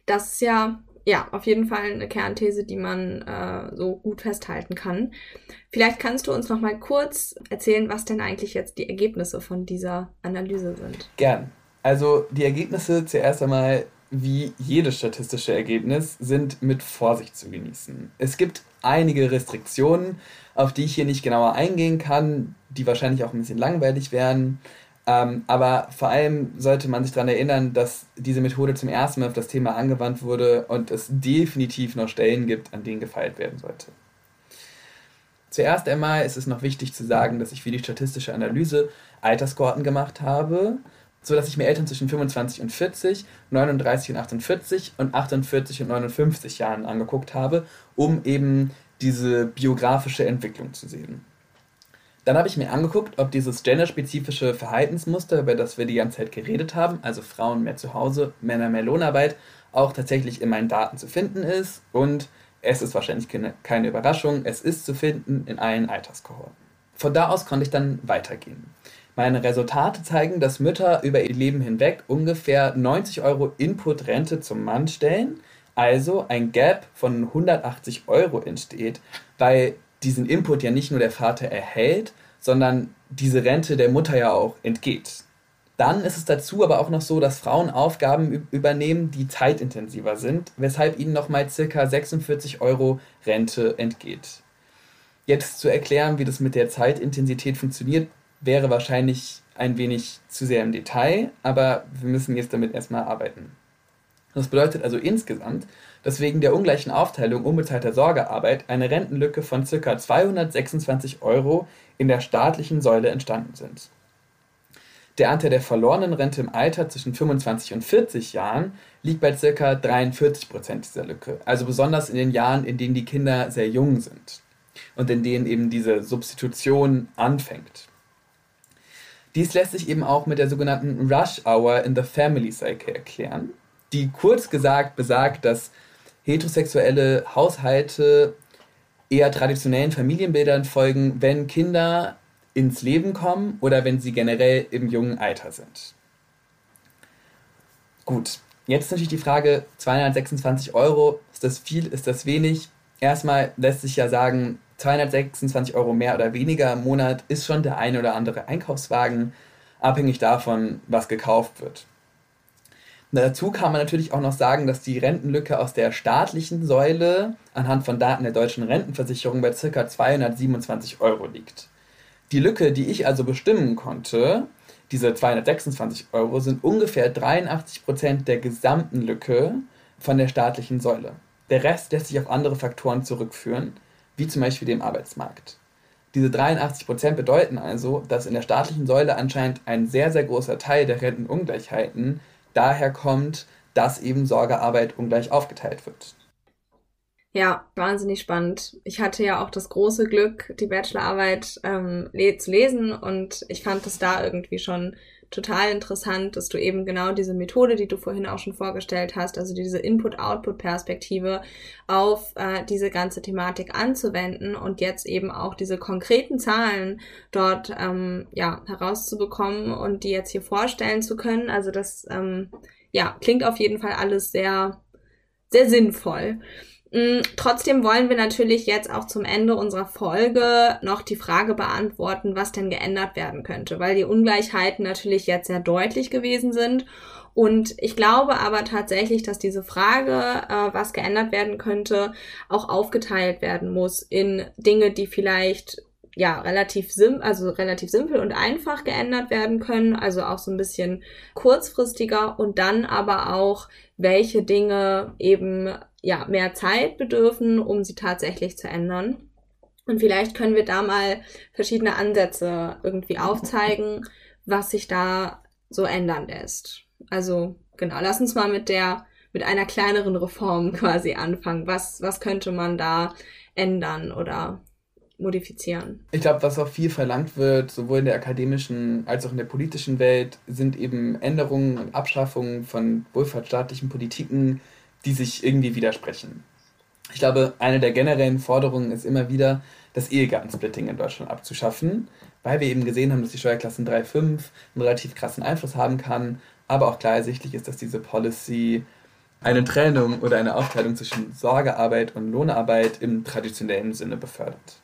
Das ist ja ja, auf jeden Fall eine Kernthese, die man äh, so gut festhalten kann. Vielleicht kannst du uns noch mal kurz erzählen, was denn eigentlich jetzt die Ergebnisse von dieser Analyse sind. Gern. Also die Ergebnisse zuerst einmal, wie jedes statistische Ergebnis, sind mit Vorsicht zu genießen. Es gibt einige Restriktionen, auf die ich hier nicht genauer eingehen kann, die wahrscheinlich auch ein bisschen langweilig wären. Ähm, aber vor allem sollte man sich daran erinnern, dass diese Methode zum ersten Mal auf das Thema angewandt wurde und es definitiv noch Stellen gibt, an denen gefeilt werden sollte. Zuerst einmal ist es noch wichtig zu sagen, dass ich für die statistische Analyse Alterskohorten gemacht habe so dass ich mir Eltern zwischen 25 und 40, 39 und 48 und 48 und 59 Jahren angeguckt habe, um eben diese biografische Entwicklung zu sehen. Dann habe ich mir angeguckt, ob dieses genderspezifische Verhaltensmuster, über das wir die ganze Zeit geredet haben, also Frauen mehr zu Hause, Männer mehr Lohnarbeit, auch tatsächlich in meinen Daten zu finden ist. Und es ist wahrscheinlich keine, keine Überraschung, es ist zu finden in allen Alterskohorten. Von da aus konnte ich dann weitergehen. Meine Resultate zeigen, dass Mütter über ihr Leben hinweg ungefähr 90 Euro Input-Rente zum Mann stellen, also ein Gap von 180 Euro entsteht, weil diesen Input ja nicht nur der Vater erhält, sondern diese Rente der Mutter ja auch entgeht. Dann ist es dazu aber auch noch so, dass Frauen Aufgaben übernehmen, die zeitintensiver sind, weshalb ihnen nochmal ca. 46 Euro Rente entgeht. Jetzt zu erklären, wie das mit der Zeitintensität funktioniert, wäre wahrscheinlich ein wenig zu sehr im Detail, aber wir müssen jetzt damit erstmal arbeiten. Das bedeutet also insgesamt, dass wegen der ungleichen Aufteilung unbezahlter Sorgearbeit eine Rentenlücke von ca. 226 Euro in der staatlichen Säule entstanden sind. Der Anteil der verlorenen Rente im Alter zwischen 25 und 40 Jahren liegt bei ca. 43 Prozent dieser Lücke, also besonders in den Jahren, in denen die Kinder sehr jung sind und in denen eben diese Substitution anfängt. Dies lässt sich eben auch mit der sogenannten Rush Hour in the Family Cycle erklären, die kurz gesagt besagt, dass heterosexuelle Haushalte eher traditionellen Familienbildern folgen, wenn Kinder ins Leben kommen oder wenn sie generell im jungen Alter sind. Gut, jetzt natürlich die Frage, 226 Euro, ist das viel, ist das wenig? Erstmal lässt sich ja sagen, 226 Euro mehr oder weniger im Monat ist schon der eine oder andere Einkaufswagen, abhängig davon, was gekauft wird. Dazu kann man natürlich auch noch sagen, dass die Rentenlücke aus der staatlichen Säule anhand von Daten der deutschen Rentenversicherung bei ca. 227 Euro liegt. Die Lücke, die ich also bestimmen konnte, diese 226 Euro, sind ungefähr 83 Prozent der gesamten Lücke von der staatlichen Säule. Der Rest lässt sich auf andere Faktoren zurückführen, wie zum Beispiel dem Arbeitsmarkt. Diese 83% bedeuten also, dass in der staatlichen Säule anscheinend ein sehr, sehr großer Teil der Rentenungleichheiten daher kommt, dass eben Sorgearbeit ungleich aufgeteilt wird. Ja, wahnsinnig spannend. Ich hatte ja auch das große Glück, die Bachelorarbeit ähm, zu lesen und ich fand es da irgendwie schon total interessant, dass du eben genau diese Methode, die du vorhin auch schon vorgestellt hast, also diese Input-Output-Perspektive auf äh, diese ganze Thematik anzuwenden und jetzt eben auch diese konkreten Zahlen dort ähm, ja herauszubekommen und die jetzt hier vorstellen zu können. Also das ähm, ja klingt auf jeden Fall alles sehr sehr sinnvoll. Mm, trotzdem wollen wir natürlich jetzt auch zum Ende unserer Folge noch die Frage beantworten, was denn geändert werden könnte, weil die Ungleichheiten natürlich jetzt sehr deutlich gewesen sind. Und ich glaube aber tatsächlich, dass diese Frage, äh, was geändert werden könnte, auch aufgeteilt werden muss in Dinge, die vielleicht ja relativ sim also relativ simpel und einfach geändert werden können, also auch so ein bisschen kurzfristiger und dann aber auch welche Dinge eben ja, mehr Zeit bedürfen, um sie tatsächlich zu ändern. Und vielleicht können wir da mal verschiedene Ansätze irgendwie aufzeigen, was sich da so ändern lässt. Also genau, lass uns mal mit der mit einer kleineren Reform quasi anfangen. Was was könnte man da ändern oder modifizieren. Ich glaube, was auch viel verlangt wird, sowohl in der akademischen als auch in der politischen Welt, sind eben Änderungen und Abschaffungen von wohlfahrtsstaatlichen Politiken, die sich irgendwie widersprechen. Ich glaube, eine der generellen Forderungen ist immer wieder, das Ehegattensplitting in Deutschland abzuschaffen, weil wir eben gesehen haben, dass die Steuerklassen 3,5 einen relativ krassen Einfluss haben kann, aber auch klar ersichtlich ist, dass diese Policy eine Trennung oder eine Aufteilung zwischen Sorgearbeit und Lohnarbeit im traditionellen Sinne befördert.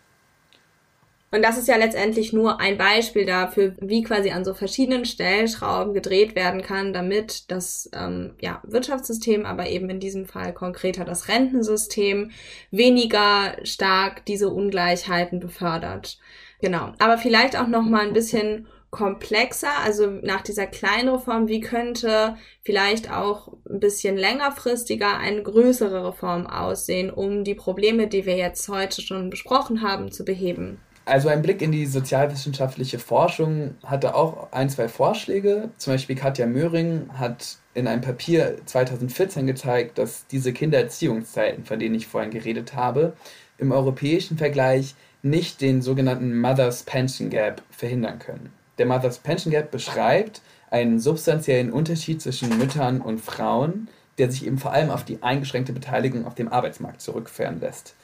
Und das ist ja letztendlich nur ein Beispiel dafür, wie quasi an so verschiedenen Stellschrauben gedreht werden kann, damit das ähm, ja, Wirtschaftssystem, aber eben in diesem Fall konkreter das Rentensystem, weniger stark diese Ungleichheiten befördert. Genau. Aber vielleicht auch noch mal ein bisschen komplexer, also nach dieser kleinen Reform, wie könnte vielleicht auch ein bisschen längerfristiger eine größere Reform aussehen, um die Probleme, die wir jetzt heute schon besprochen haben, zu beheben? Also ein Blick in die sozialwissenschaftliche Forschung hatte auch ein, zwei Vorschläge. Zum Beispiel Katja Möhring hat in einem Papier 2014 gezeigt, dass diese Kindererziehungszeiten, von denen ich vorhin geredet habe, im europäischen Vergleich nicht den sogenannten Mother's Pension Gap verhindern können. Der Mother's Pension Gap beschreibt einen substanziellen Unterschied zwischen Müttern und Frauen, der sich eben vor allem auf die eingeschränkte Beteiligung auf dem Arbeitsmarkt zurückführen lässt.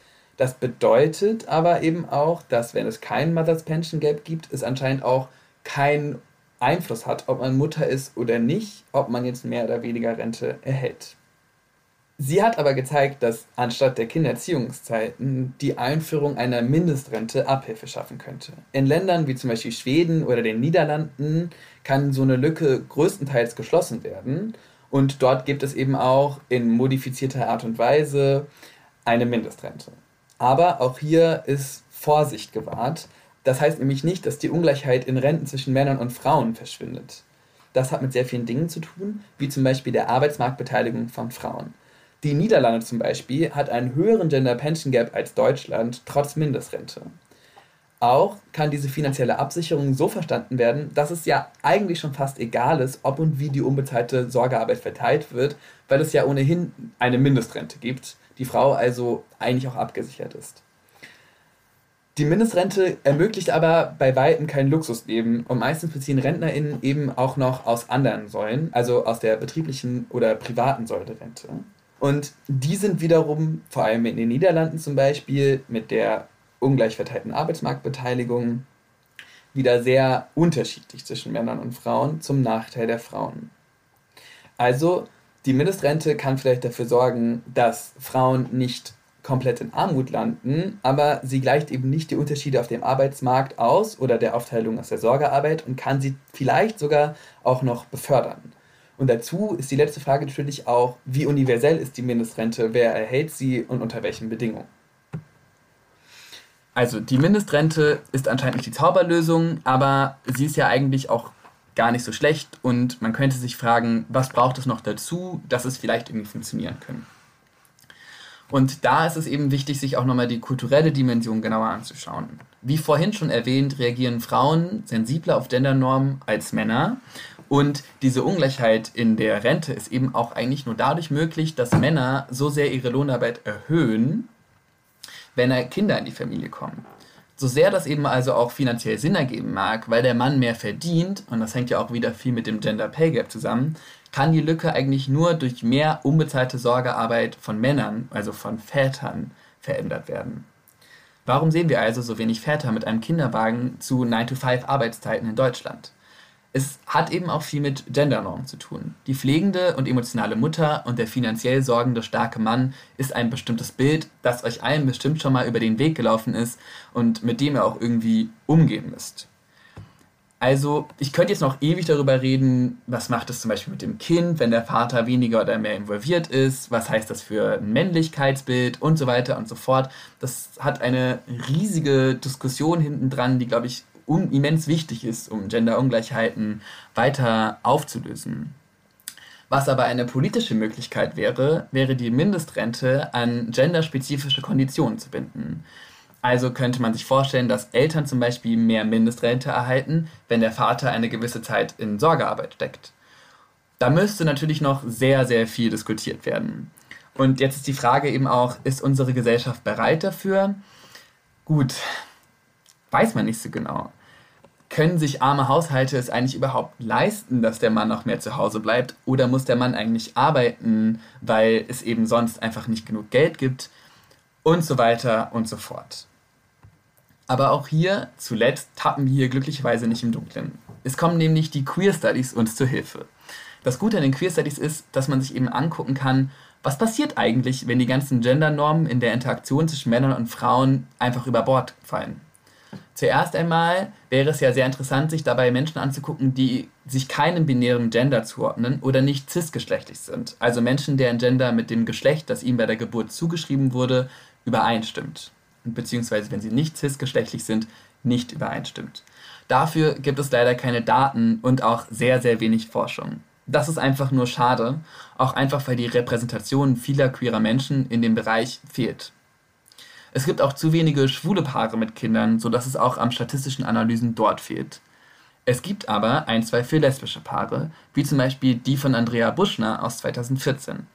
Das bedeutet aber eben auch, dass wenn es kein Mother's Pension Gap gibt, es anscheinend auch keinen Einfluss hat, ob man Mutter ist oder nicht, ob man jetzt mehr oder weniger Rente erhält. Sie hat aber gezeigt, dass anstatt der Kindererziehungszeiten die Einführung einer Mindestrente Abhilfe schaffen könnte. In Ländern wie zum Beispiel Schweden oder den Niederlanden kann so eine Lücke größtenteils geschlossen werden. Und dort gibt es eben auch in modifizierter Art und Weise eine Mindestrente. Aber auch hier ist Vorsicht gewahrt. Das heißt nämlich nicht, dass die Ungleichheit in Renten zwischen Männern und Frauen verschwindet. Das hat mit sehr vielen Dingen zu tun, wie zum Beispiel der Arbeitsmarktbeteiligung von Frauen. Die Niederlande zum Beispiel hat einen höheren Gender Pension Gap als Deutschland trotz Mindestrente. Auch kann diese finanzielle Absicherung so verstanden werden, dass es ja eigentlich schon fast egal ist, ob und wie die unbezahlte Sorgearbeit verteilt wird, weil es ja ohnehin eine Mindestrente gibt, die Frau also eigentlich auch abgesichert ist. Die Mindestrente ermöglicht aber bei weitem kein Luxusleben und meistens beziehen RentnerInnen eben auch noch aus anderen Säulen, also aus der betrieblichen oder privaten Säule Rente. Und die sind wiederum, vor allem in den Niederlanden zum Beispiel, mit der ungleich verteilten Arbeitsmarktbeteiligung wieder sehr unterschiedlich zwischen Männern und Frauen zum Nachteil der Frauen. Also die Mindestrente kann vielleicht dafür sorgen, dass Frauen nicht komplett in Armut landen, aber sie gleicht eben nicht die Unterschiede auf dem Arbeitsmarkt aus oder der Aufteilung aus der Sorgearbeit und kann sie vielleicht sogar auch noch befördern. Und dazu ist die letzte Frage natürlich auch, wie universell ist die Mindestrente, wer erhält sie und unter welchen Bedingungen? Also die Mindestrente ist anscheinend nicht die Zauberlösung, aber sie ist ja eigentlich auch gar nicht so schlecht und man könnte sich fragen, was braucht es noch dazu, dass es vielleicht irgendwie funktionieren können. Und da ist es eben wichtig, sich auch nochmal die kulturelle Dimension genauer anzuschauen. Wie vorhin schon erwähnt, reagieren Frauen sensibler auf Gendernormen als Männer. Und diese Ungleichheit in der Rente ist eben auch eigentlich nur dadurch möglich, dass Männer so sehr ihre Lohnarbeit erhöhen, wenn Kinder in die Familie kommen. So sehr das eben also auch finanziell Sinn ergeben mag, weil der Mann mehr verdient, und das hängt ja auch wieder viel mit dem Gender Pay Gap zusammen, kann die Lücke eigentlich nur durch mehr unbezahlte Sorgearbeit von Männern, also von Vätern, verändert werden. Warum sehen wir also so wenig Väter mit einem Kinderwagen zu 9-to-5 Arbeitszeiten in Deutschland? Es hat eben auch viel mit Gendernormen zu tun. Die pflegende und emotionale Mutter und der finanziell sorgende starke Mann ist ein bestimmtes Bild, das euch allen bestimmt schon mal über den Weg gelaufen ist und mit dem ihr auch irgendwie umgehen müsst. Also, ich könnte jetzt noch ewig darüber reden, was macht es zum Beispiel mit dem Kind, wenn der Vater weniger oder mehr involviert ist, was heißt das für ein Männlichkeitsbild und so weiter und so fort. Das hat eine riesige Diskussion hinten dran, die, glaube ich, immens wichtig ist, um Genderungleichheiten weiter aufzulösen. Was aber eine politische Möglichkeit wäre, wäre die Mindestrente an genderspezifische Konditionen zu binden. Also könnte man sich vorstellen, dass Eltern zum Beispiel mehr Mindestrente erhalten, wenn der Vater eine gewisse Zeit in Sorgearbeit steckt. Da müsste natürlich noch sehr, sehr viel diskutiert werden. Und jetzt ist die Frage eben auch, ist unsere Gesellschaft bereit dafür? Gut, weiß man nicht so genau. Können sich arme Haushalte es eigentlich überhaupt leisten, dass der Mann noch mehr zu Hause bleibt? Oder muss der Mann eigentlich arbeiten, weil es eben sonst einfach nicht genug Geld gibt? Und so weiter und so fort. Aber auch hier, zuletzt, tappen wir hier glücklicherweise nicht im Dunkeln. Es kommen nämlich die Queer Studies uns zur Hilfe. Das Gute an den Queer Studies ist, dass man sich eben angucken kann, was passiert eigentlich, wenn die ganzen Gendernormen in der Interaktion zwischen Männern und Frauen einfach über Bord fallen. Zuerst einmal wäre es ja sehr interessant, sich dabei Menschen anzugucken, die sich keinem binären Gender zuordnen oder nicht cisgeschlechtlich sind. Also Menschen, deren Gender mit dem Geschlecht, das ihnen bei der Geburt zugeschrieben wurde, übereinstimmt. Beziehungsweise, wenn sie nicht cisgeschlechtlich sind, nicht übereinstimmt. Dafür gibt es leider keine Daten und auch sehr, sehr wenig Forschung. Das ist einfach nur schade, auch einfach weil die Repräsentation vieler queerer Menschen in dem Bereich fehlt. Es gibt auch zu wenige schwule Paare mit Kindern, sodass es auch am statistischen Analysen dort fehlt. Es gibt aber ein, zwei für lesbische Paare, wie zum Beispiel die von Andrea Buschner aus 2014.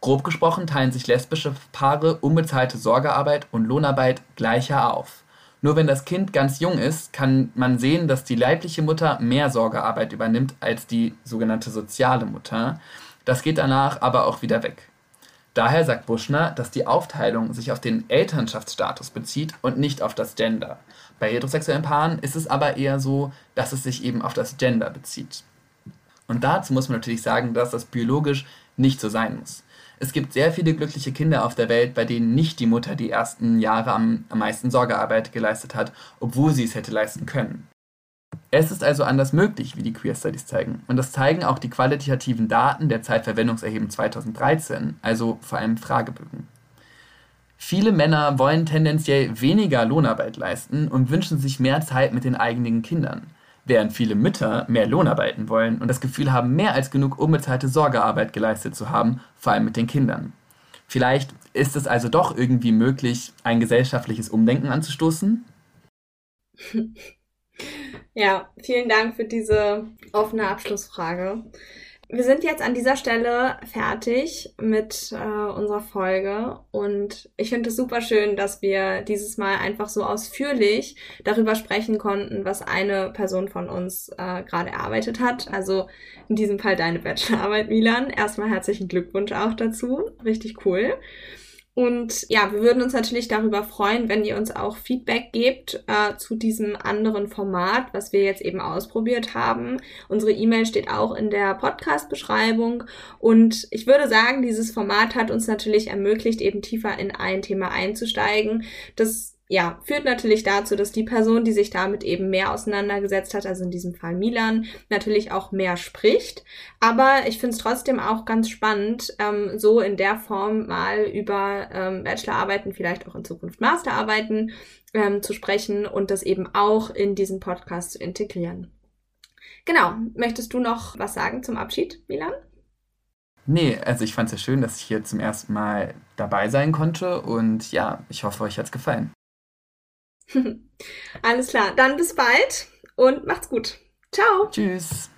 Grob gesprochen teilen sich lesbische Paare unbezahlte Sorgearbeit und Lohnarbeit gleicher auf. Nur wenn das Kind ganz jung ist, kann man sehen, dass die leibliche Mutter mehr Sorgearbeit übernimmt als die sogenannte soziale Mutter. Das geht danach aber auch wieder weg. Daher sagt Buschner, dass die Aufteilung sich auf den Elternschaftsstatus bezieht und nicht auf das Gender. Bei heterosexuellen Paaren ist es aber eher so, dass es sich eben auf das Gender bezieht. Und dazu muss man natürlich sagen, dass das biologisch nicht so sein muss. Es gibt sehr viele glückliche Kinder auf der Welt, bei denen nicht die Mutter die ersten Jahre am, am meisten Sorgearbeit geleistet hat, obwohl sie es hätte leisten können. Es ist also anders möglich, wie die Queer Studies zeigen. Und das zeigen auch die qualitativen Daten der Zeitverwendungserhebung 2013, also vor allem Fragebögen. Viele Männer wollen tendenziell weniger Lohnarbeit leisten und wünschen sich mehr Zeit mit den eigenen Kindern während viele Mütter mehr Lohn arbeiten wollen und das Gefühl haben, mehr als genug unbezahlte Sorgearbeit geleistet zu haben, vor allem mit den Kindern. Vielleicht ist es also doch irgendwie möglich, ein gesellschaftliches Umdenken anzustoßen? Ja, vielen Dank für diese offene Abschlussfrage. Wir sind jetzt an dieser Stelle fertig mit äh, unserer Folge und ich finde es super schön, dass wir dieses Mal einfach so ausführlich darüber sprechen konnten, was eine Person von uns äh, gerade erarbeitet hat. Also in diesem Fall deine Bachelorarbeit, Milan. Erstmal herzlichen Glückwunsch auch dazu. Richtig cool. Und ja, wir würden uns natürlich darüber freuen, wenn ihr uns auch Feedback gebt äh, zu diesem anderen Format, was wir jetzt eben ausprobiert haben. Unsere E-Mail steht auch in der Podcast-Beschreibung. Und ich würde sagen, dieses Format hat uns natürlich ermöglicht, eben tiefer in ein Thema einzusteigen, das ja, führt natürlich dazu, dass die Person, die sich damit eben mehr auseinandergesetzt hat, also in diesem Fall Milan, natürlich auch mehr spricht. Aber ich finde es trotzdem auch ganz spannend, ähm, so in der Form mal über ähm, Bachelorarbeiten, vielleicht auch in Zukunft Masterarbeiten ähm, zu sprechen und das eben auch in diesen Podcast zu integrieren. Genau, möchtest du noch was sagen zum Abschied, Milan? Nee, also ich fand es ja schön, dass ich hier zum ersten Mal dabei sein konnte und ja, ich hoffe, euch hat es gefallen. Alles klar, dann bis bald und macht's gut. Ciao. Tschüss.